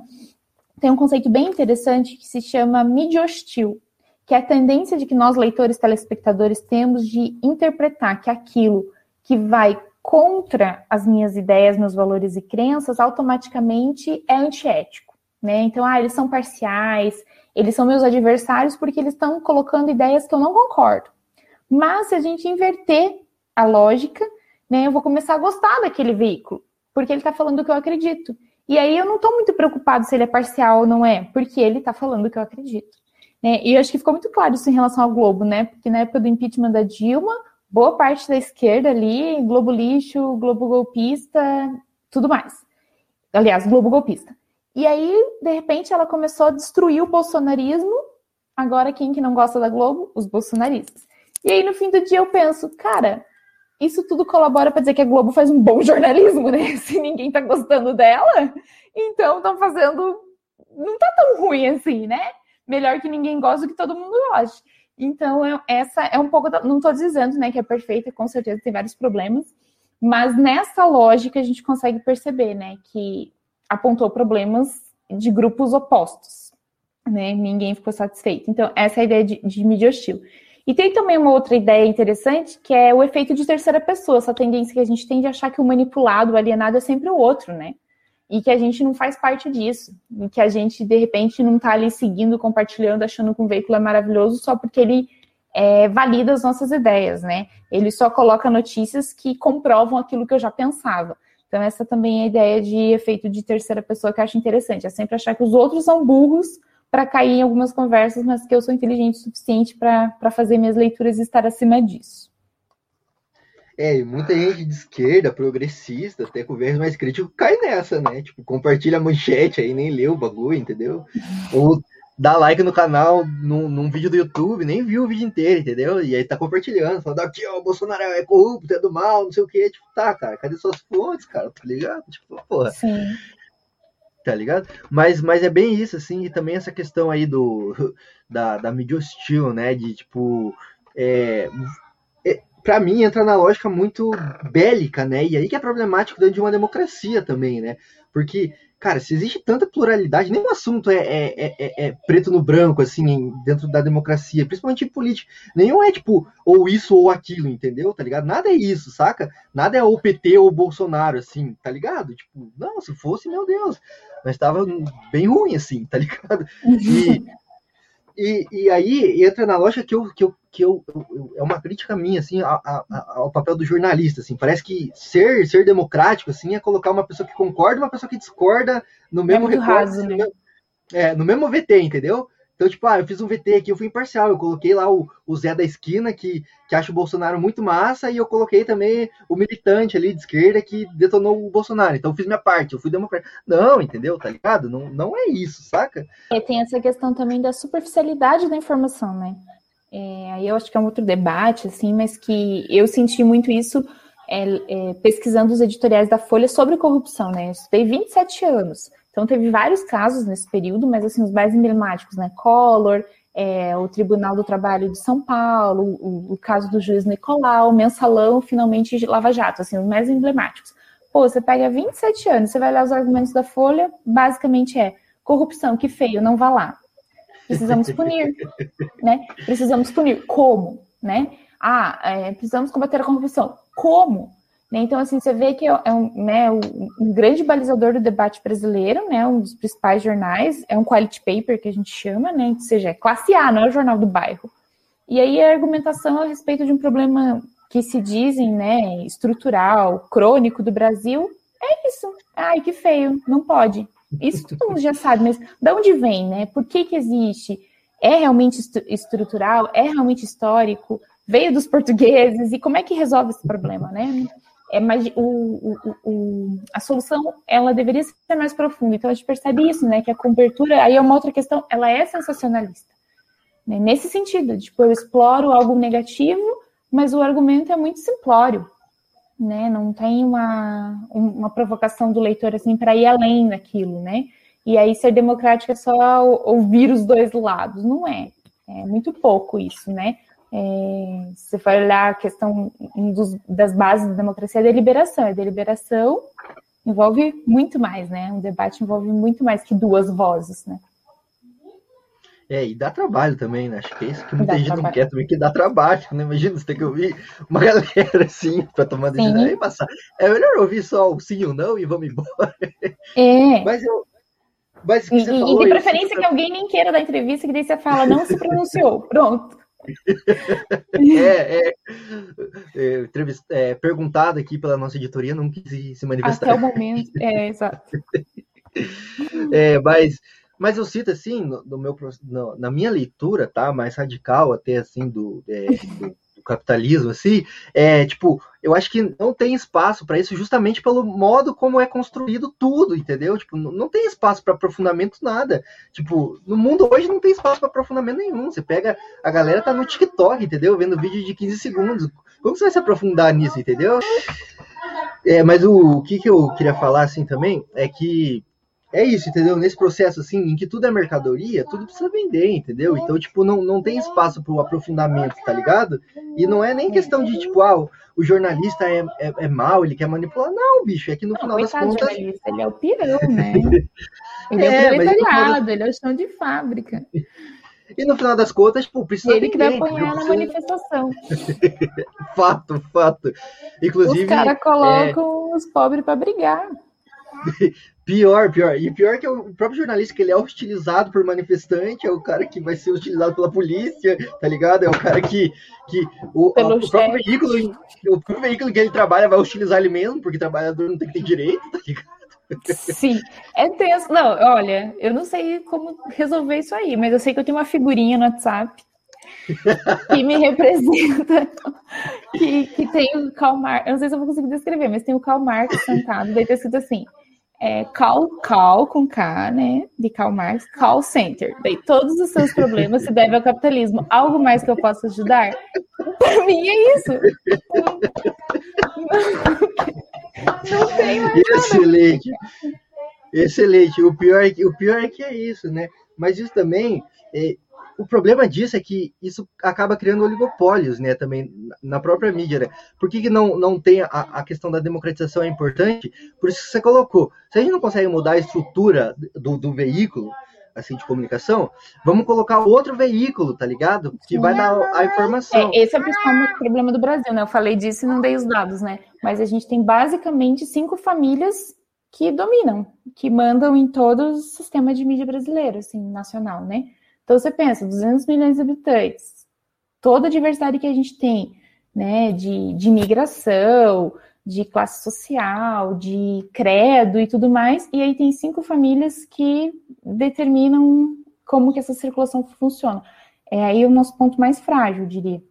tem um conceito bem interessante que se chama mídia hostil, que é a tendência de que nós, leitores, telespectadores, temos de interpretar que aquilo que vai contra as minhas ideias, meus valores e crenças, automaticamente é antiético. Né? Então, ah, eles são parciais, eles são meus adversários porque eles estão colocando ideias que eu não concordo. Mas se a gente inverter a lógica, né, eu vou começar a gostar daquele veículo, porque ele está falando o que eu acredito. E aí eu não estou muito preocupado se ele é parcial ou não é, porque ele está falando o que eu acredito. Né? E eu acho que ficou muito claro isso em relação ao Globo, né? Porque na época do impeachment da Dilma, boa parte da esquerda ali, Globo lixo, Globo golpista, tudo mais. Aliás, Globo golpista. E aí, de repente, ela começou a destruir o bolsonarismo. Agora, quem que não gosta da Globo? Os bolsonaristas. E aí, no fim do dia, eu penso, cara, isso tudo colabora para dizer que a Globo faz um bom jornalismo, né? Se ninguém tá gostando dela, então estão fazendo. Não tá tão ruim assim, né? Melhor que ninguém gosta do que todo mundo goste. Então, eu, essa é um pouco. Da... Não estou dizendo né, que é perfeita, com certeza tem vários problemas, mas nessa lógica a gente consegue perceber né, que apontou problemas de grupos opostos. Né? Ninguém ficou satisfeito. Então, essa é a ideia de, de mídia hostil. E tem também uma outra ideia interessante, que é o efeito de terceira pessoa, essa tendência que a gente tem de achar que o manipulado, o alienado é sempre o outro, né? E que a gente não faz parte disso. E que a gente, de repente, não está ali seguindo, compartilhando, achando que um veículo é maravilhoso só porque ele é, valida as nossas ideias, né? Ele só coloca notícias que comprovam aquilo que eu já pensava. Então, essa também é a ideia de efeito de terceira pessoa que eu acho interessante. É sempre achar que os outros são burros para cair em algumas conversas, mas que eu sou inteligente o suficiente para fazer minhas leituras e estar acima disso. É, muita gente de esquerda, progressista, até com viés mais crítico, cai nessa, né? Tipo, compartilha a manchete aí, nem lê o bagulho, entendeu? Ou dá like no canal, num, num, vídeo do YouTube, nem viu o vídeo inteiro, entendeu? E aí tá compartilhando, falando, aqui, ó, o Bolsonaro é corrupto, é do mal, não sei o que. Tipo, tá, cara, cadê suas fontes, cara? Tá ligado? Tipo, porra. Sim tá ligado? Mas, mas é bem isso, assim, e também essa questão aí do da, da mídia hostil, né? De tipo. É, para mim entra na lógica muito bélica, né? E aí que é problemático dentro de uma democracia também, né? Porque, cara, se existe tanta pluralidade, nenhum assunto é, é, é, é preto no branco, assim, dentro da democracia, principalmente em política. Nenhum é tipo, ou isso ou aquilo, entendeu? Tá ligado? Nada é isso, saca? Nada é ou PT ou Bolsonaro, assim, tá ligado? Tipo, não, se fosse, meu Deus mas estava bem ruim, assim, tá ligado? E, e, e, aí entra na lógica que eu, que eu, que eu, eu é uma crítica minha, assim, a, a, ao papel do jornalista, assim, parece que ser, ser democrático, assim, é colocar uma pessoa que concorda e uma pessoa que discorda no mesmo é raso, assim, né? é, no mesmo VT, entendeu? Então, tipo, ah, eu fiz um VT aqui, eu fui imparcial. Eu coloquei lá o, o Zé da esquina, que, que acha o Bolsonaro muito massa, e eu coloquei também o militante ali de esquerda que detonou o Bolsonaro. Então, eu fiz minha parte, eu fui democrata. Não, entendeu? Tá ligado? Não, não é isso, saca? É, tem essa questão também da superficialidade da informação, né? É, aí eu acho que é um outro debate, assim, mas que eu senti muito isso é, é, pesquisando os editoriais da Folha sobre corrupção, né? Eu estudei 27 anos. Então, teve vários casos nesse período, mas assim, os mais emblemáticos, né? Collor, é, o Tribunal do Trabalho de São Paulo, o, o, caso do juiz Nicolau, mensalão, finalmente Lava Jato, assim, os mais emblemáticos. Pô, você pega 27 anos, você vai olhar os argumentos da Folha, basicamente é corrupção, que feio, não vá lá. Precisamos punir, né? Precisamos punir. Como, né? Ah, é, precisamos combater a corrupção. Como? Né? Então, assim, você vê que é um, né, um grande balizador do debate brasileiro, né, um dos principais jornais, é um quality paper que a gente chama, né, ou seja, é classe A, não é o jornal do bairro. E aí a argumentação a respeito de um problema que se dizem, né, estrutural, crônico do Brasil, é isso. Ai, que feio, não pode. Isso todo mundo já sabe, mas de onde vem, né? Por que que existe? É realmente estrutural? É realmente histórico? Veio dos portugueses? E como é que resolve esse problema, né? é mais o, o, o, a solução ela deveria ser mais profunda. Então a gente percebe isso, né? Que a cobertura aí é uma outra questão, ela é sensacionalista. Né? Nesse sentido, tipo, eu exploro algo negativo, mas o argumento é muito simplório, né? Não tem uma, uma provocação do leitor assim para ir além daquilo, né? E aí ser democrático é só ouvir os dois lados, não é? É muito pouco isso, né? É, se for olhar a questão um dos, das bases da democracia é deliberação. A deliberação envolve muito mais, né? Um debate envolve muito mais que duas vozes, né? É, e dá trabalho também, né? Acho que é isso que muita dá gente trabalho. não quer também, que dá trabalho, né? Imagina você ter que ouvir uma galera assim para tomar decisão e passar. É melhor ouvir só o sim ou não e vamos embora. É. Mas eu. Mas e, falou, e de preferência que alguém nem queira dar entrevista, que daí você fala, não se pronunciou. Pronto. é, é, é, é, perguntado aqui pela nossa editoria, não quis se manifestar. Até o momento, é, exato. é, mas mas eu cito assim, no, no meu, no, na minha leitura, tá? Mais radical até assim do, é, do, do, capitalismo, assim, é tipo, eu acho que não tem espaço para isso justamente pelo modo como é construído tudo, entendeu? Tipo, não, tem espaço para aprofundamento nada. Tipo, no mundo hoje não tem espaço para aprofundamento nenhum. Você pega a galera tá no TikTok, entendeu? Vendo vídeo de 15 segundos. Como você vai se aprofundar nisso, entendeu? É, mas o, o que, que eu queria falar assim também é que é isso, entendeu? Nesse processo, assim, em que tudo é mercadoria, tudo precisa vender, entendeu? Então, tipo, não, não tem espaço para o aprofundamento, tá ligado? E não é nem questão de, tipo, ah, o jornalista é, é, é mau, ele quer manipular. Não, bicho, é que no não, final das contas... jornalista, ele é o pirão, né? Ele é, é o proletariado, ele é o chão de fábrica. E no final das contas, tipo, precisa Ele que vai apanhar na manifestação. fato, fato. Inclusive. Os caras colocam é... os pobres para brigar. Pior, pior. E pior que é o próprio jornalista, que ele é hostilizado por manifestante, é o cara que vai ser hostilizado pela polícia, tá ligado? É o cara que. que o, o próprio veículo, o próprio veículo que ele trabalha vai hostilizar ele mesmo, porque trabalhador não tem que ter direito, tá ligado? Sim, é tenso. Não, olha, eu não sei como resolver isso aí, mas eu sei que eu tenho uma figurinha no WhatsApp que me representa, que, que tem o Karl Marx, eu não sei se eu vou conseguir descrever, mas tem o Karl Marx sentado, daí tá escrito assim, é, call, call com K, né? De Karl Marx, call center. Daí todos os seus problemas se devem ao capitalismo. Algo mais que eu possa ajudar? Para mim é isso. Não, tem mais Excelente. Excelente. O pior, é que, o pior é que é isso, né? Mas isso também é, o problema disso é que isso acaba criando oligopólios, né, também na própria mídia, né? Por que, que não, não tem a, a, questão da democratização é importante? Por isso que você colocou. Se a gente não consegue mudar a estrutura do, do veículo, assim, de comunicação, vamos colocar outro veículo, tá ligado? Que vai dar a informação. É, esse é o principal problema do Brasil, né? Eu falei disso e não dei os dados, né? Mas a gente tem basicamente cinco famílias que dominam, que mandam em todo o sistema de mídia brasileiro, assim, nacional, né? Então você pensa, 200 milhões de habitantes, toda a diversidade que a gente tem, né, de, de migração, de classe social, de credo e tudo mais, e aí tem cinco famílias que determinam como que essa circulação funciona. É aí o nosso ponto mais frágil, diria.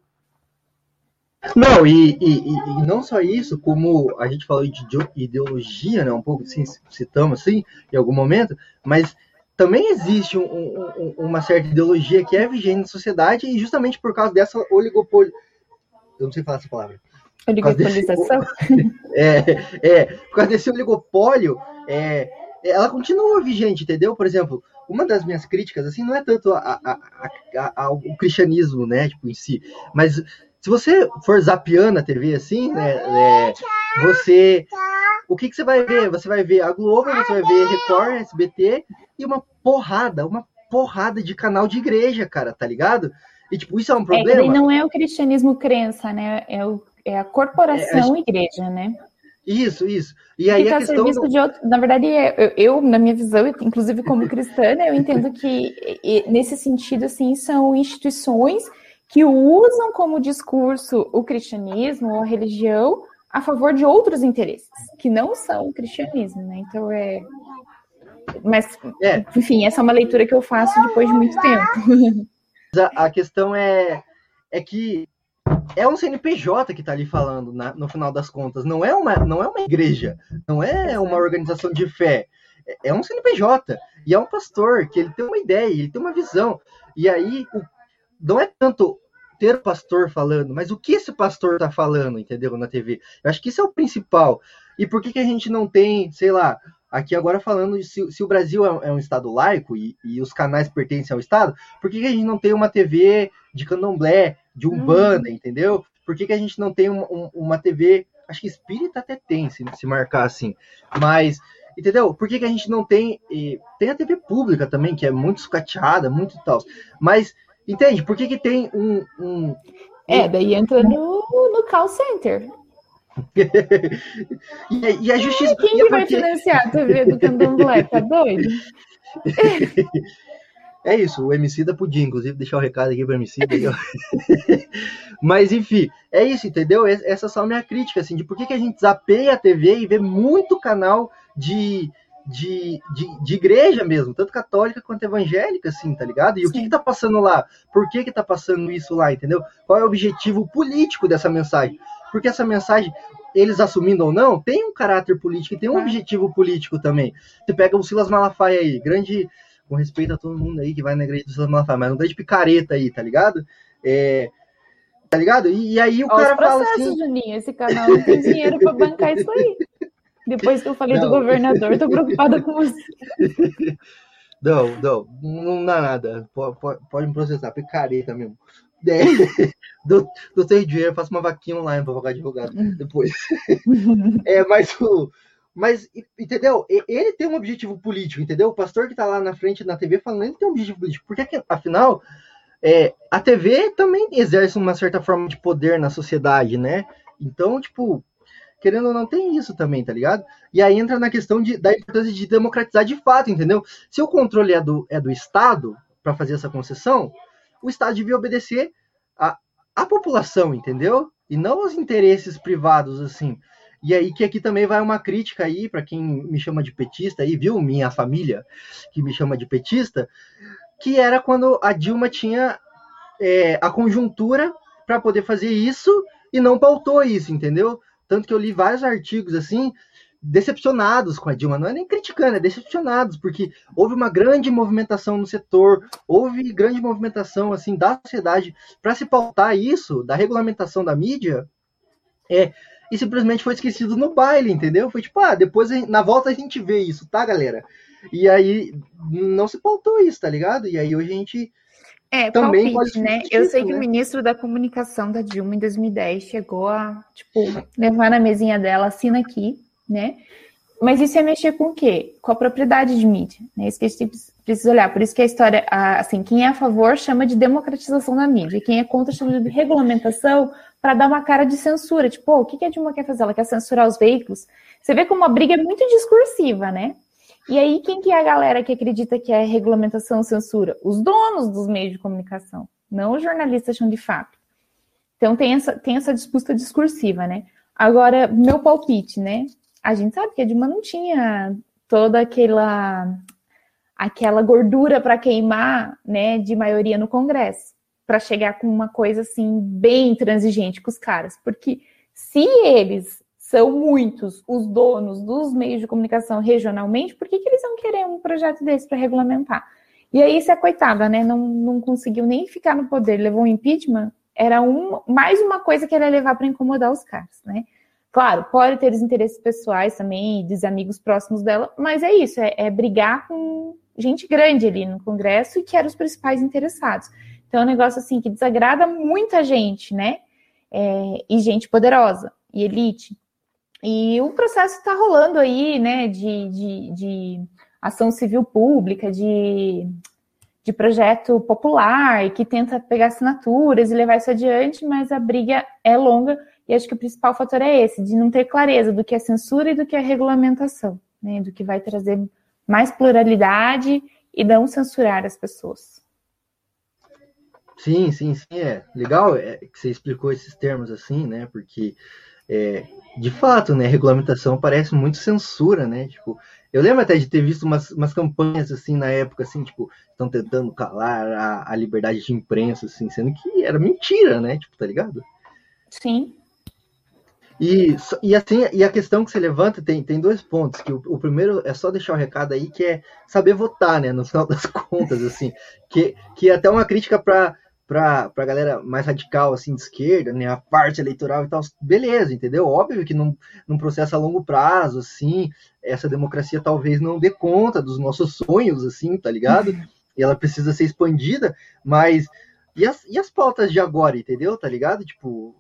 Não, e, e, e, não só isso, como a gente falou de ideologia, né, um pouco assim, citamos assim, em algum momento, mas também existe um, um, uma certa ideologia que é vigente na sociedade e justamente por causa dessa oligopólio. Eu não sei falar essa palavra. Oligopolização? Desse... é, é, por causa desse oligopólio, é, ela continua vigente, entendeu? Por exemplo, uma das minhas críticas, assim, não é tanto a, a, a, ao cristianismo, né, tipo, em si, mas se você for zapeando a TV, assim, né, é, você o que, que você vai ver? Você vai ver a Globo, você vai ver Record, SBT e uma porrada, uma porrada de canal de igreja, cara, tá ligado? E tipo, isso é um problema. É, não é o cristianismo crença, né? É, o, é a corporação é, a... igreja, né? Isso, isso. E aí Fica a questão do... de outro... na verdade, é, eu, eu, na minha visão, inclusive como cristã, né, eu entendo que nesse sentido, assim, são instituições que usam como discurso o cristianismo ou a religião a favor de outros interesses, que não são o cristianismo, né? Então é. Mas, é. enfim, essa é uma leitura que eu faço depois de muito tempo. A, questão é, é que é um CNPJ que está ali falando, na, no final das contas. Não é, uma, não é uma igreja, não é uma organização de fé. É, é um CNPJ. E é um pastor que ele tem uma ideia, ele tem uma visão. E aí, o, não é tanto ter o pastor falando, mas o que esse pastor tá falando, entendeu? Na TV. Eu acho que isso é o principal. E por que, que a gente não tem, sei lá, aqui agora falando se, se o Brasil é, é, um estado laico e, e, os canais pertencem ao estado, por que, que, a gente não tem uma TV de candomblé, de umbanda, hum. entendeu? Por que, que a gente não tem uma, uma TV, acho que espírita até tem, se, se marcar assim, mas Entendeu? Por que, que a gente não tem. tem a TV pública também, que é muito sucateada, muito tal. Mas, entende? Por que, que tem um. um é, daí entra no, no call center. e, e, a justiça. quem que vai financiar a TV do Candomblé? Tá doido? É isso, o MC da Pudim, inclusive, deixar o um recado aqui para o MC. Mas, enfim, é isso, entendeu? Essa só é a minha crítica, assim, de por que, que a gente zapeia a TV e vê muito canal de, de, de, de, igreja mesmo, tanto católica quanto evangélica, assim, tá ligado? E Sim. o que, que tá passando lá? Por que que tá passando isso lá, entendeu? Qual é o objetivo político dessa mensagem? Porque essa mensagem, eles assumindo ou não, tem um caráter político e tem um é. objetivo político também. Você pega o Silas Malafaia aí, grande, com respeito a todo mundo aí que vai na igreja do Silas Malafaia, mas um grande picareta aí, tá ligado? É, tá ligado? E, e aí o Olha cara fala assim... Juninho, esse canal não tem dinheiro para bancar isso aí. Depois que eu falei não. do governador, tô preocupada com você. Não, não, não dá nada. Pode, pode, me processar, picareta mesmo. É, do, do ter dinheiro, faço uma vaquinha online pra pagar advogado depois. é, mas o. Mas, entendeu? Ele tem um objetivo político, entendeu? O pastor que tá lá na frente na TV falando, ele tem um objetivo político. Porque, afinal, é, a TV também exerce uma certa forma de poder na sociedade, né? Então, tipo, querendo ou não, tem isso também, tá ligado? E aí entra na questão de, da importância de democratizar de fato, entendeu? Se o controle é do, é do Estado para fazer essa concessão, o Estado devia obedecer a, a população, entendeu? E não os interesses privados, assim. E aí que aqui também vai uma crítica aí para quem me chama de petista aí, viu? Minha família que me chama de petista, que era quando a Dilma tinha é, a conjuntura para poder fazer isso e não pautou isso, entendeu? Tanto que eu li vários artigos assim, decepcionados com a Dilma, não é nem criticando, é decepcionados, porque houve uma grande movimentação no setor, houve grande movimentação assim da sociedade para se pautar isso, da regulamentação da mídia, é, e simplesmente foi esquecido no baile, entendeu? Foi tipo, ah, depois na volta a gente vê isso, tá, galera? E aí não se pautou isso, tá ligado? E aí hoje a gente é, também palpite, né? Eu sei que né? o ministro da comunicação da Dilma em 2010 chegou a, tipo, levar na mesinha dela, assina aqui, né? Mas isso é mexer com o quê? Com a propriedade de mídia, né? Isso que a gente precisa olhar. Por isso que a história, assim, quem é a favor chama de democratização da mídia, quem é contra chama de regulamentação para dar uma cara de censura. Tipo, oh, o que a Dilma quer fazer? Ela quer censurar os veículos? Você vê como a briga é muito discursiva, né? E aí, quem que é a galera que acredita que é regulamentação censura? Os donos dos meios de comunicação, não os jornalistas chão de fato. Então tem essa, tem essa disputa discursiva, né? Agora, meu palpite, né? A gente sabe que a Dilma não tinha toda aquela aquela gordura para queimar, né, de maioria no Congresso, para chegar com uma coisa assim bem transigente com os caras, porque se eles são muitos os donos dos meios de comunicação regionalmente, por que, que eles vão querer um projeto desse para regulamentar? E aí, se a coitada, né, não, não conseguiu nem ficar no poder, levou um impeachment, era um, mais uma coisa que ela ia levar para incomodar os caras, né? Claro, pode ter os interesses pessoais também, dos amigos próximos dela, mas é isso, é, é brigar com gente grande ali no Congresso e que eram os principais interessados. Então, é um negócio assim que desagrada muita gente, né? É, e gente poderosa e elite. E o processo está rolando aí, né, de, de, de, ação civil pública, de, de projeto popular, que tenta pegar assinaturas e levar isso adiante, mas a briga é longa e acho que o principal fator é esse, de não ter clareza do que é censura e do que é regulamentação, né, do que vai trazer mais pluralidade e não censurar as pessoas. Sim, sim, sim, é legal é, que você explicou esses termos assim, né, porque é, de fato, né, regulamentação parece muito censura, né? Tipo, eu lembro até de ter visto umas, umas campanhas assim na época, assim, tipo, estão tentando calar a, a, liberdade de imprensa, assim, sendo que era mentira, né? Tipo, tá ligado? Sim. E, e assim, e a questão que você levanta tem, tem dois pontos, que o, o primeiro é só deixar o recado aí, que é saber votar, né? No final das contas, assim, que, que é até uma crítica para para a galera mais radical, assim, de esquerda, né, a parte eleitoral e tal, beleza, entendeu? Óbvio que num, num processo a longo prazo, assim, essa democracia talvez não dê conta dos nossos sonhos, assim, tá ligado? E ela precisa ser expandida, mas e as, e as pautas de agora, entendeu? Tá ligado? Tipo,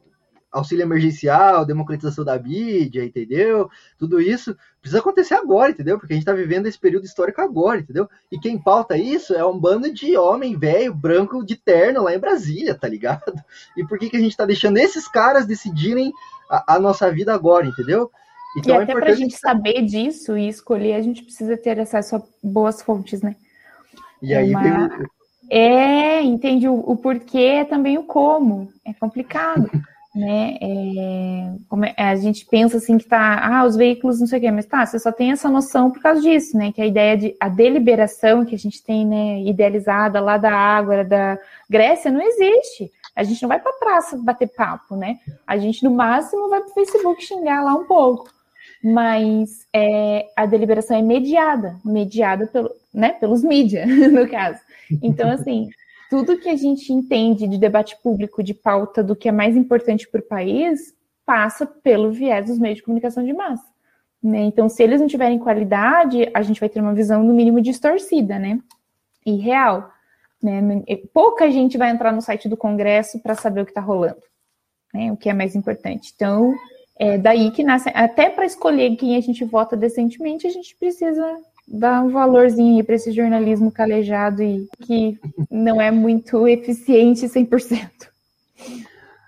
auxílio emergencial, democratização da mídia, entendeu? Tudo isso precisa acontecer agora, entendeu? Porque a gente está vivendo esse período histórico agora, entendeu? E quem pauta isso é um bando de homem velho, branco, de terno lá em Brasília, tá ligado? E por que, que a gente está deixando esses caras decidirem a, a, nossa vida agora, entendeu? Então, e é até é para a gente saber disso e escolher, a gente precisa ter acesso a boas fontes, né? E aí Uma... tem... É, entende o, o porquê, também o como. É complicado. né? É, é, a gente pensa assim que tá, ah, os veículos não sei o quê, mas tá, você só tem essa noção por causa disso, né? Que a ideia de a deliberação que a gente tem, né, idealizada lá da Ágora, da Grécia, não existe. A gente não vai para praça bater papo, né? A gente no máximo vai para o Facebook xingar lá um pouco. Mas é, a deliberação é mediada, mediada pelo, né, pelos mídias, no caso. Então, assim, tudo que a gente entende de debate público, de pauta do que é mais importante para o país, passa pelo viés dos meios de comunicação de massa. Né? Então, se eles não tiverem qualidade, a gente vai ter uma visão, no mínimo, distorcida, né? E real. Né? Pouca gente vai entrar no site do Congresso para saber o que está rolando, né? o que é mais importante. Então, é daí que nasce, até para escolher quem a gente vota decentemente, a gente precisa dá um valorzinho para esse jornalismo calejado e que não é muito eficiente 100%.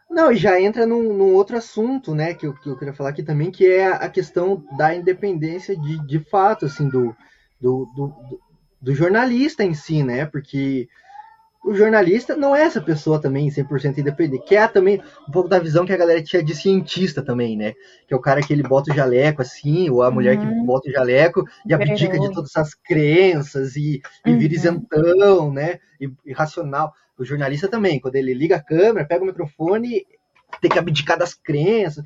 Não, e já entra num, num, outro assunto, né, que eu, que eu queria falar aqui também, que é a questão da independência de, de fato, assim, do, do, do, do jornalista em si, né, porque o jornalista não é essa pessoa também 100% independente, que é também um pouco da visão que a galera tinha de cientista também, né? Que é o cara que ele bota o jaleco assim, ou a uhum. mulher que uhum. bota o jaleco e abdica de todas as crenças e, e uhum. vira isentão, né? E, e, racional. O jornalista também, quando ele liga a câmera, pega o microfone, tem que abdicar das crenças.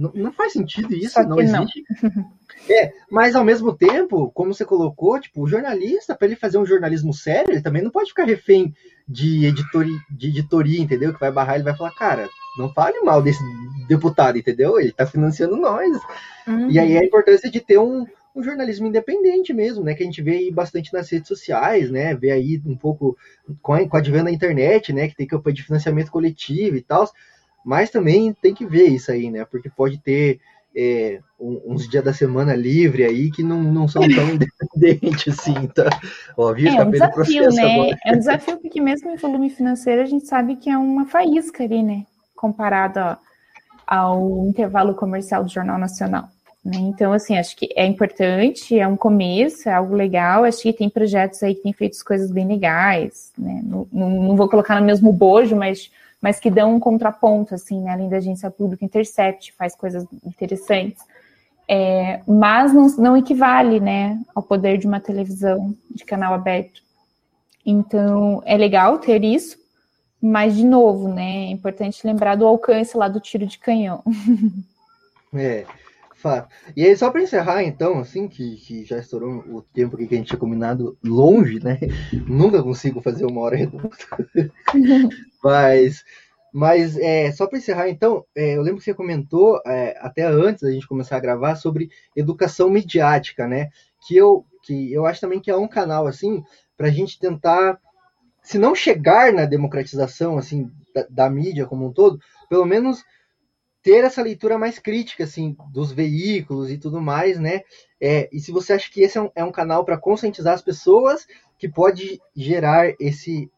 Não, não faz sentido isso, não existe. Não. É, mas ao mesmo tempo, como você colocou, tipo, o jornalista, para ele fazer um jornalismo sério, ele também não pode ficar refém de, editori, de editoria, entendeu? Que vai barrar, ele vai falar, cara, não fale mal desse deputado, entendeu? Ele tá financiando nós. Uhum. E aí a importância de ter um, um jornalismo independente mesmo, né? Que a gente vê bastante nas redes sociais, né? Vê aí um pouco com a, com a advento da internet, né? Que tem campanha de financiamento coletivo e tal. Mas também tem que ver isso aí, né? Porque pode ter é, uns dias da semana livre aí que não, não são tão independentes assim, tá? Ó, viu? É um desafio, né? Agora. É um desafio porque mesmo em volume financeiro a gente sabe que é uma faísca ali, né? Comparado ao intervalo comercial do Jornal Nacional. Né? Então, assim, acho que é importante, é um começo, é algo legal. Acho que tem projetos aí que têm feito coisas bem legais, né? Não, não, não vou colocar no mesmo bojo, mas mas que dão um contraponto, assim, né? além da agência pública, Intercept faz coisas interessantes. É, mas não, não equivale, né, ao poder de uma televisão de canal aberto. Então, é legal ter isso, mas, de novo, né, é importante lembrar do alcance lá do tiro de canhão. É, fato. E aí, só para encerrar, então, assim, que, que já estourou o tempo que a gente tinha combinado longe, né? Nunca consigo fazer uma hora redonda. Mas, mas é, só para encerrar, então, é, eu lembro que você comentou, é, até antes da gente começar a gravar, sobre educação midiática, né? Que eu, que eu acho também que é um canal, assim, para a gente tentar, se não chegar na democratização, assim, da, da mídia como um todo, pelo menos ter essa leitura mais crítica, assim, dos veículos e tudo mais, né? É, e se você acha que esse é um, é um canal para conscientizar as pessoas, que pode gerar esse,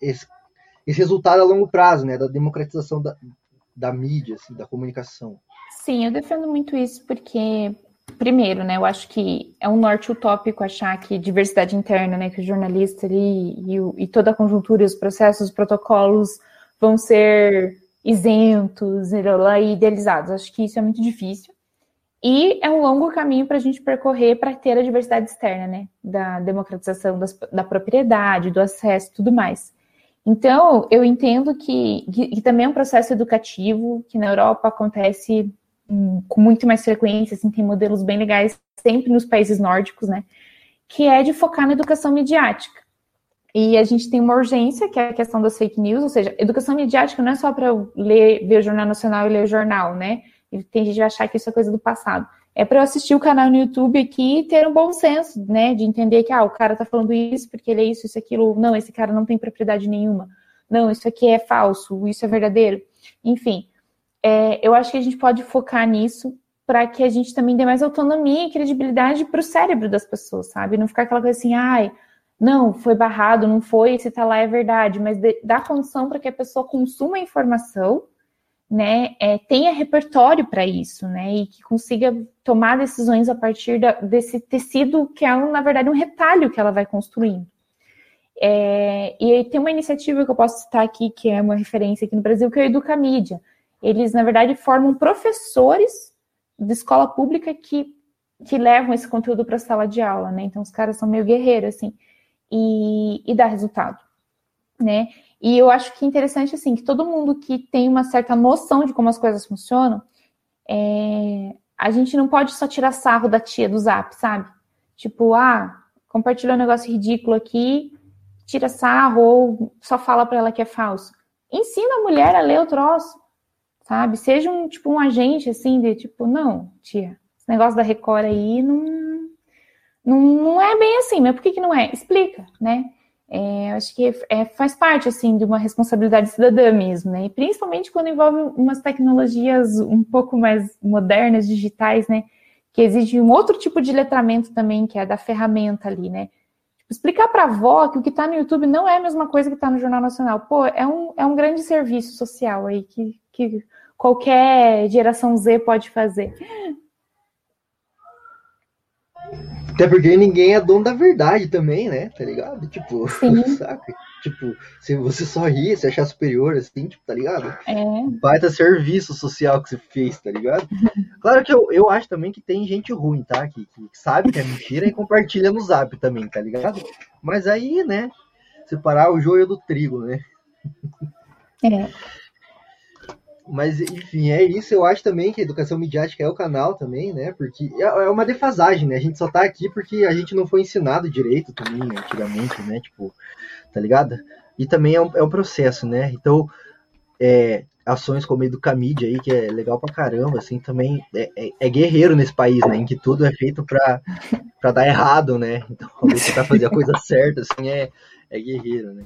esse esse resultado a longo prazo, né, da democratização da, da mídia, assim, da comunicação. Sim, eu defendo muito isso porque, primeiro, né, eu acho que é um norte utópico achar que diversidade interna, né, que o jornalista ali e, e toda a conjuntura, os processos, os protocolos vão ser isentos e idealizados. Acho que isso é muito difícil. E é um longo caminho para a gente percorrer para ter a diversidade externa, né? Da democratização das, da propriedade, do acesso tudo mais. Então, eu entendo que, que, que, também é um processo educativo, que na Europa acontece hum, com muito mais frequência, assim, tem modelos bem legais, sempre nos países nórdicos, né? Que é de focar na educação midiática. E a gente tem uma urgência, que é a questão das fake news, ou seja, educação midiática não é só para eu ler, ver o Jornal Nacional e ler o jornal, né? E tem gente que vai achar que isso é coisa do passado. É para eu assistir o canal no YouTube aqui e ter um bom senso, né? De entender que, ah, o cara tá falando isso porque ele é isso, isso, aquilo. Não, esse cara não tem propriedade nenhuma. Não, isso aqui é falso, isso é verdadeiro. Enfim, é, eu acho que a gente pode focar nisso para que a gente também dê mais autonomia e credibilidade para o cérebro das pessoas, sabe? Não ficar aquela coisa assim, ai, não, foi barrado, não foi, se tá lá é verdade, mas dá condição para que a pessoa consuma a informação, né, é, tenha repertório para isso, né, e que consiga tomar decisões a partir da, desse tecido que é, na verdade, um retalho que ela vai construindo. É, e tem uma iniciativa que eu posso citar aqui, que é uma referência aqui no Brasil, que é o Educamídia. Eles, na verdade, formam professores de escola pública que, que levam esse conteúdo para a sala de aula, né? Então, os caras são meio guerreiros, assim, e, e dá resultado, né? E eu acho que é interessante, assim, que todo mundo que tem uma certa noção de como as coisas funcionam, é, a gente não pode só tirar sarro da tia do zap, sabe? Tipo, ah, compartilhou um negócio ridículo aqui, tira sarro ou só fala para ela que é falso. Ensina a mulher a ler o troço sabe? Seja um tipo um agente assim de tipo, não, tia, esse negócio da Record aí não, não, não é bem assim, mas por que, que não é? Explica, né? É, acho que é, faz parte assim de uma responsabilidade cidadã mesmo, né? E principalmente quando envolve umas tecnologias um pouco mais modernas, digitais, né? Que exige um outro tipo de letramento também, que é da ferramenta ali, né? Tipo, explicar para a avó que o que está no YouTube não é a mesma coisa que está no Jornal Nacional. Pô, é um, é um grande serviço social aí que, que qualquer geração Z pode fazer. Até porque ninguém é dono da verdade também, né? Tá ligado? Tipo, saca? Tipo, se você só rir, se achar superior, assim, tipo, tá ligado? É. Baita serviço social que você fez, tá ligado? Claro que eu, eu acho também que tem gente ruim, tá? Que, que sabe que é mentira e compartilha no zap também, tá ligado? Mas aí, né? Separar o joio do trigo, né? É. Mas, enfim, é isso. Eu acho também que a educação midiática é o canal também, né? Porque é, é uma defasagem, né? A gente só tá aqui porque a gente não foi ensinado direito também, né? antigamente, né? Tipo, tá ligado? E também é um, é um processo, né? Então, é, ações como Educamídia aí, que é legal pra caramba, assim, também é, é, é, guerreiro nesse país, né? Em que tudo é feito pra, pra dar errado, né? Então, você tá fazer a coisa certa, assim, é, é guerreiro, né?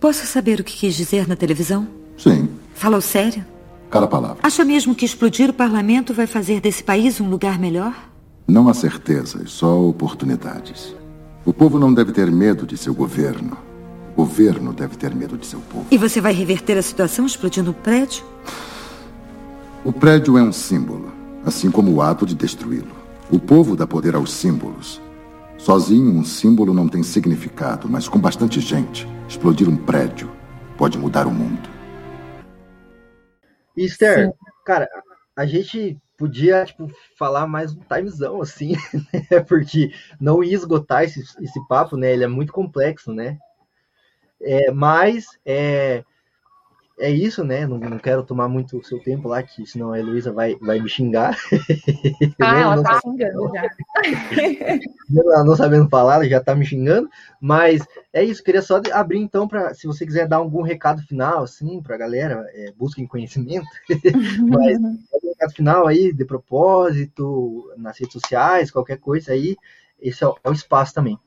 Posso saber o que quis dizer na televisão? Sim. Falou sério? Cada palavra. Acha mesmo que explodir o parlamento vai fazer desse país um lugar melhor? Não há certezas, só oportunidades. O povo não deve ter medo de seu governo. O governo deve ter medo de seu povo. E você vai reverter a situação explodindo o prédio? O prédio é um símbolo, assim como o ato de destruí-lo. O povo dá poder aos símbolos. Sozinho, um símbolo não tem significado, mas com bastante gente, explodir um prédio pode mudar o mundo. Esther, Sim. cara, a gente podia tipo, falar mais um timezão, assim, né? Porque não ia esgotar esse, esse papo, né? Ele é muito complexo, né? É, mas é, é isso, né? Não, não quero tomar muito o seu tempo lá, que senão a Heloísa vai, vai me xingar. Ah, não, ela não tá xingando já. ela não sabendo falar, ela já tá me xingando. Mas é isso, queria só abrir então para se você quiser dar algum recado final, assim, pra galera, é, busquem conhecimento. mas um recado final aí, de propósito, nas redes sociais, qualquer coisa aí, esse é o, é o espaço também.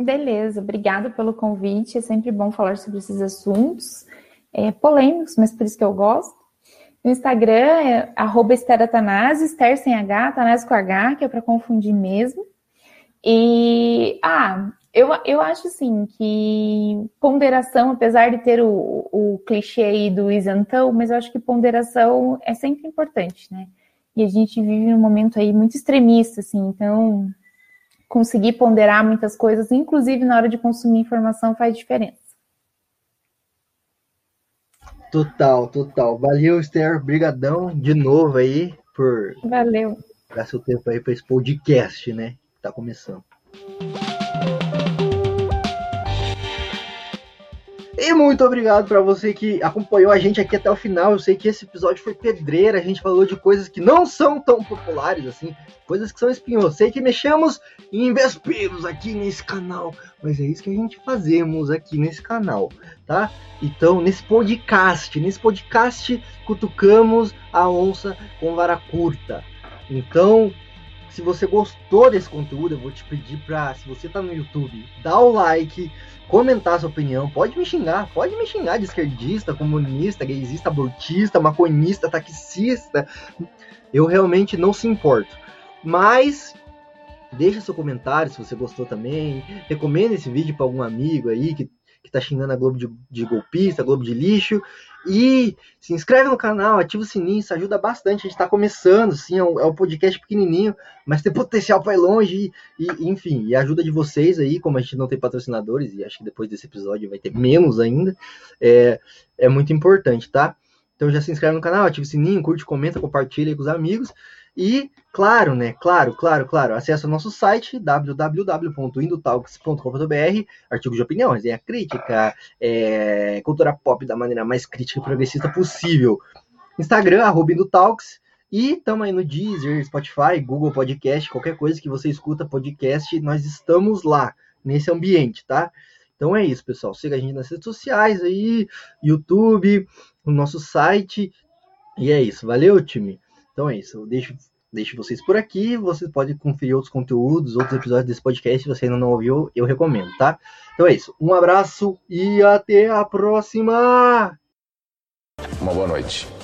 Beleza, obrigada pelo convite. É sempre bom falar sobre esses assuntos é, polêmicos, mas por isso que eu gosto. No Instagram é arroba Esther Atanásio, Esther sem H, Atanásio com H, que é para confundir mesmo. E, ah, eu, eu acho assim que ponderação, apesar de ter o, o clichê aí do isentão, mas eu acho que ponderação é sempre importante, né? E a gente vive um momento aí muito extremista, assim, então conseguir ponderar muitas coisas, inclusive na hora de consumir informação, faz diferença. Total, total. Valeu, Esther. Brigadão de novo aí por Valeu. dar seu tempo aí para esse podcast, né? Tá começando. E muito obrigado para você que acompanhou a gente aqui até o final. Eu sei que esse episódio foi pedreira, a gente falou de coisas que não são tão populares assim, coisas que são espinhos. Eu sei que mexemos em vesperos aqui nesse canal, mas é isso que a gente fazemos aqui nesse canal, tá? Então, nesse podcast, nesse podcast cutucamos a onça com vara curta. Então, se você gostou desse conteúdo, eu vou te pedir para, se você tá no YouTube, dá o like, comentar sua opinião, pode me xingar, pode me xingar de esquerdista, comunista, gaysista, abortista, maconhista, taxista. Eu realmente não se importo. Mas deixa seu comentário se você gostou também. Recomenda esse vídeo para algum amigo aí que que tá xingando a Globo de, de golpista, Globo de lixo. E se inscreve no canal, ativa o sininho, isso ajuda bastante. A gente tá começando, sim, é um, é um podcast pequenininho, mas tem potencial para ir longe. E, e, enfim, e a ajuda de vocês aí, como a gente não tem patrocinadores, e acho que depois desse episódio vai ter menos ainda, é, é muito importante, tá? Então já se inscreve no canal, ativa o sininho, curte, comenta, compartilha com os amigos. E, claro, né? Claro, claro, claro. Acesse o nosso site www.indotalks.com.br, artigos de opinião, resenha crítica, é, cultura pop da maneira mais crítica e progressista possível. Instagram, arroba Indotalks. E estamos aí no Deezer, Spotify, Google Podcast, qualquer coisa que você escuta podcast, nós estamos lá, nesse ambiente, tá? Então é isso, pessoal. Siga a gente nas redes sociais aí, YouTube, o nosso site. E é isso. Valeu, time. Então é isso. Eu deixo, deixo vocês por aqui. Vocês podem conferir outros conteúdos, outros episódios desse podcast. Se você ainda não ouviu, eu recomendo, tá? Então é isso. Um abraço e até a próxima! Uma boa noite.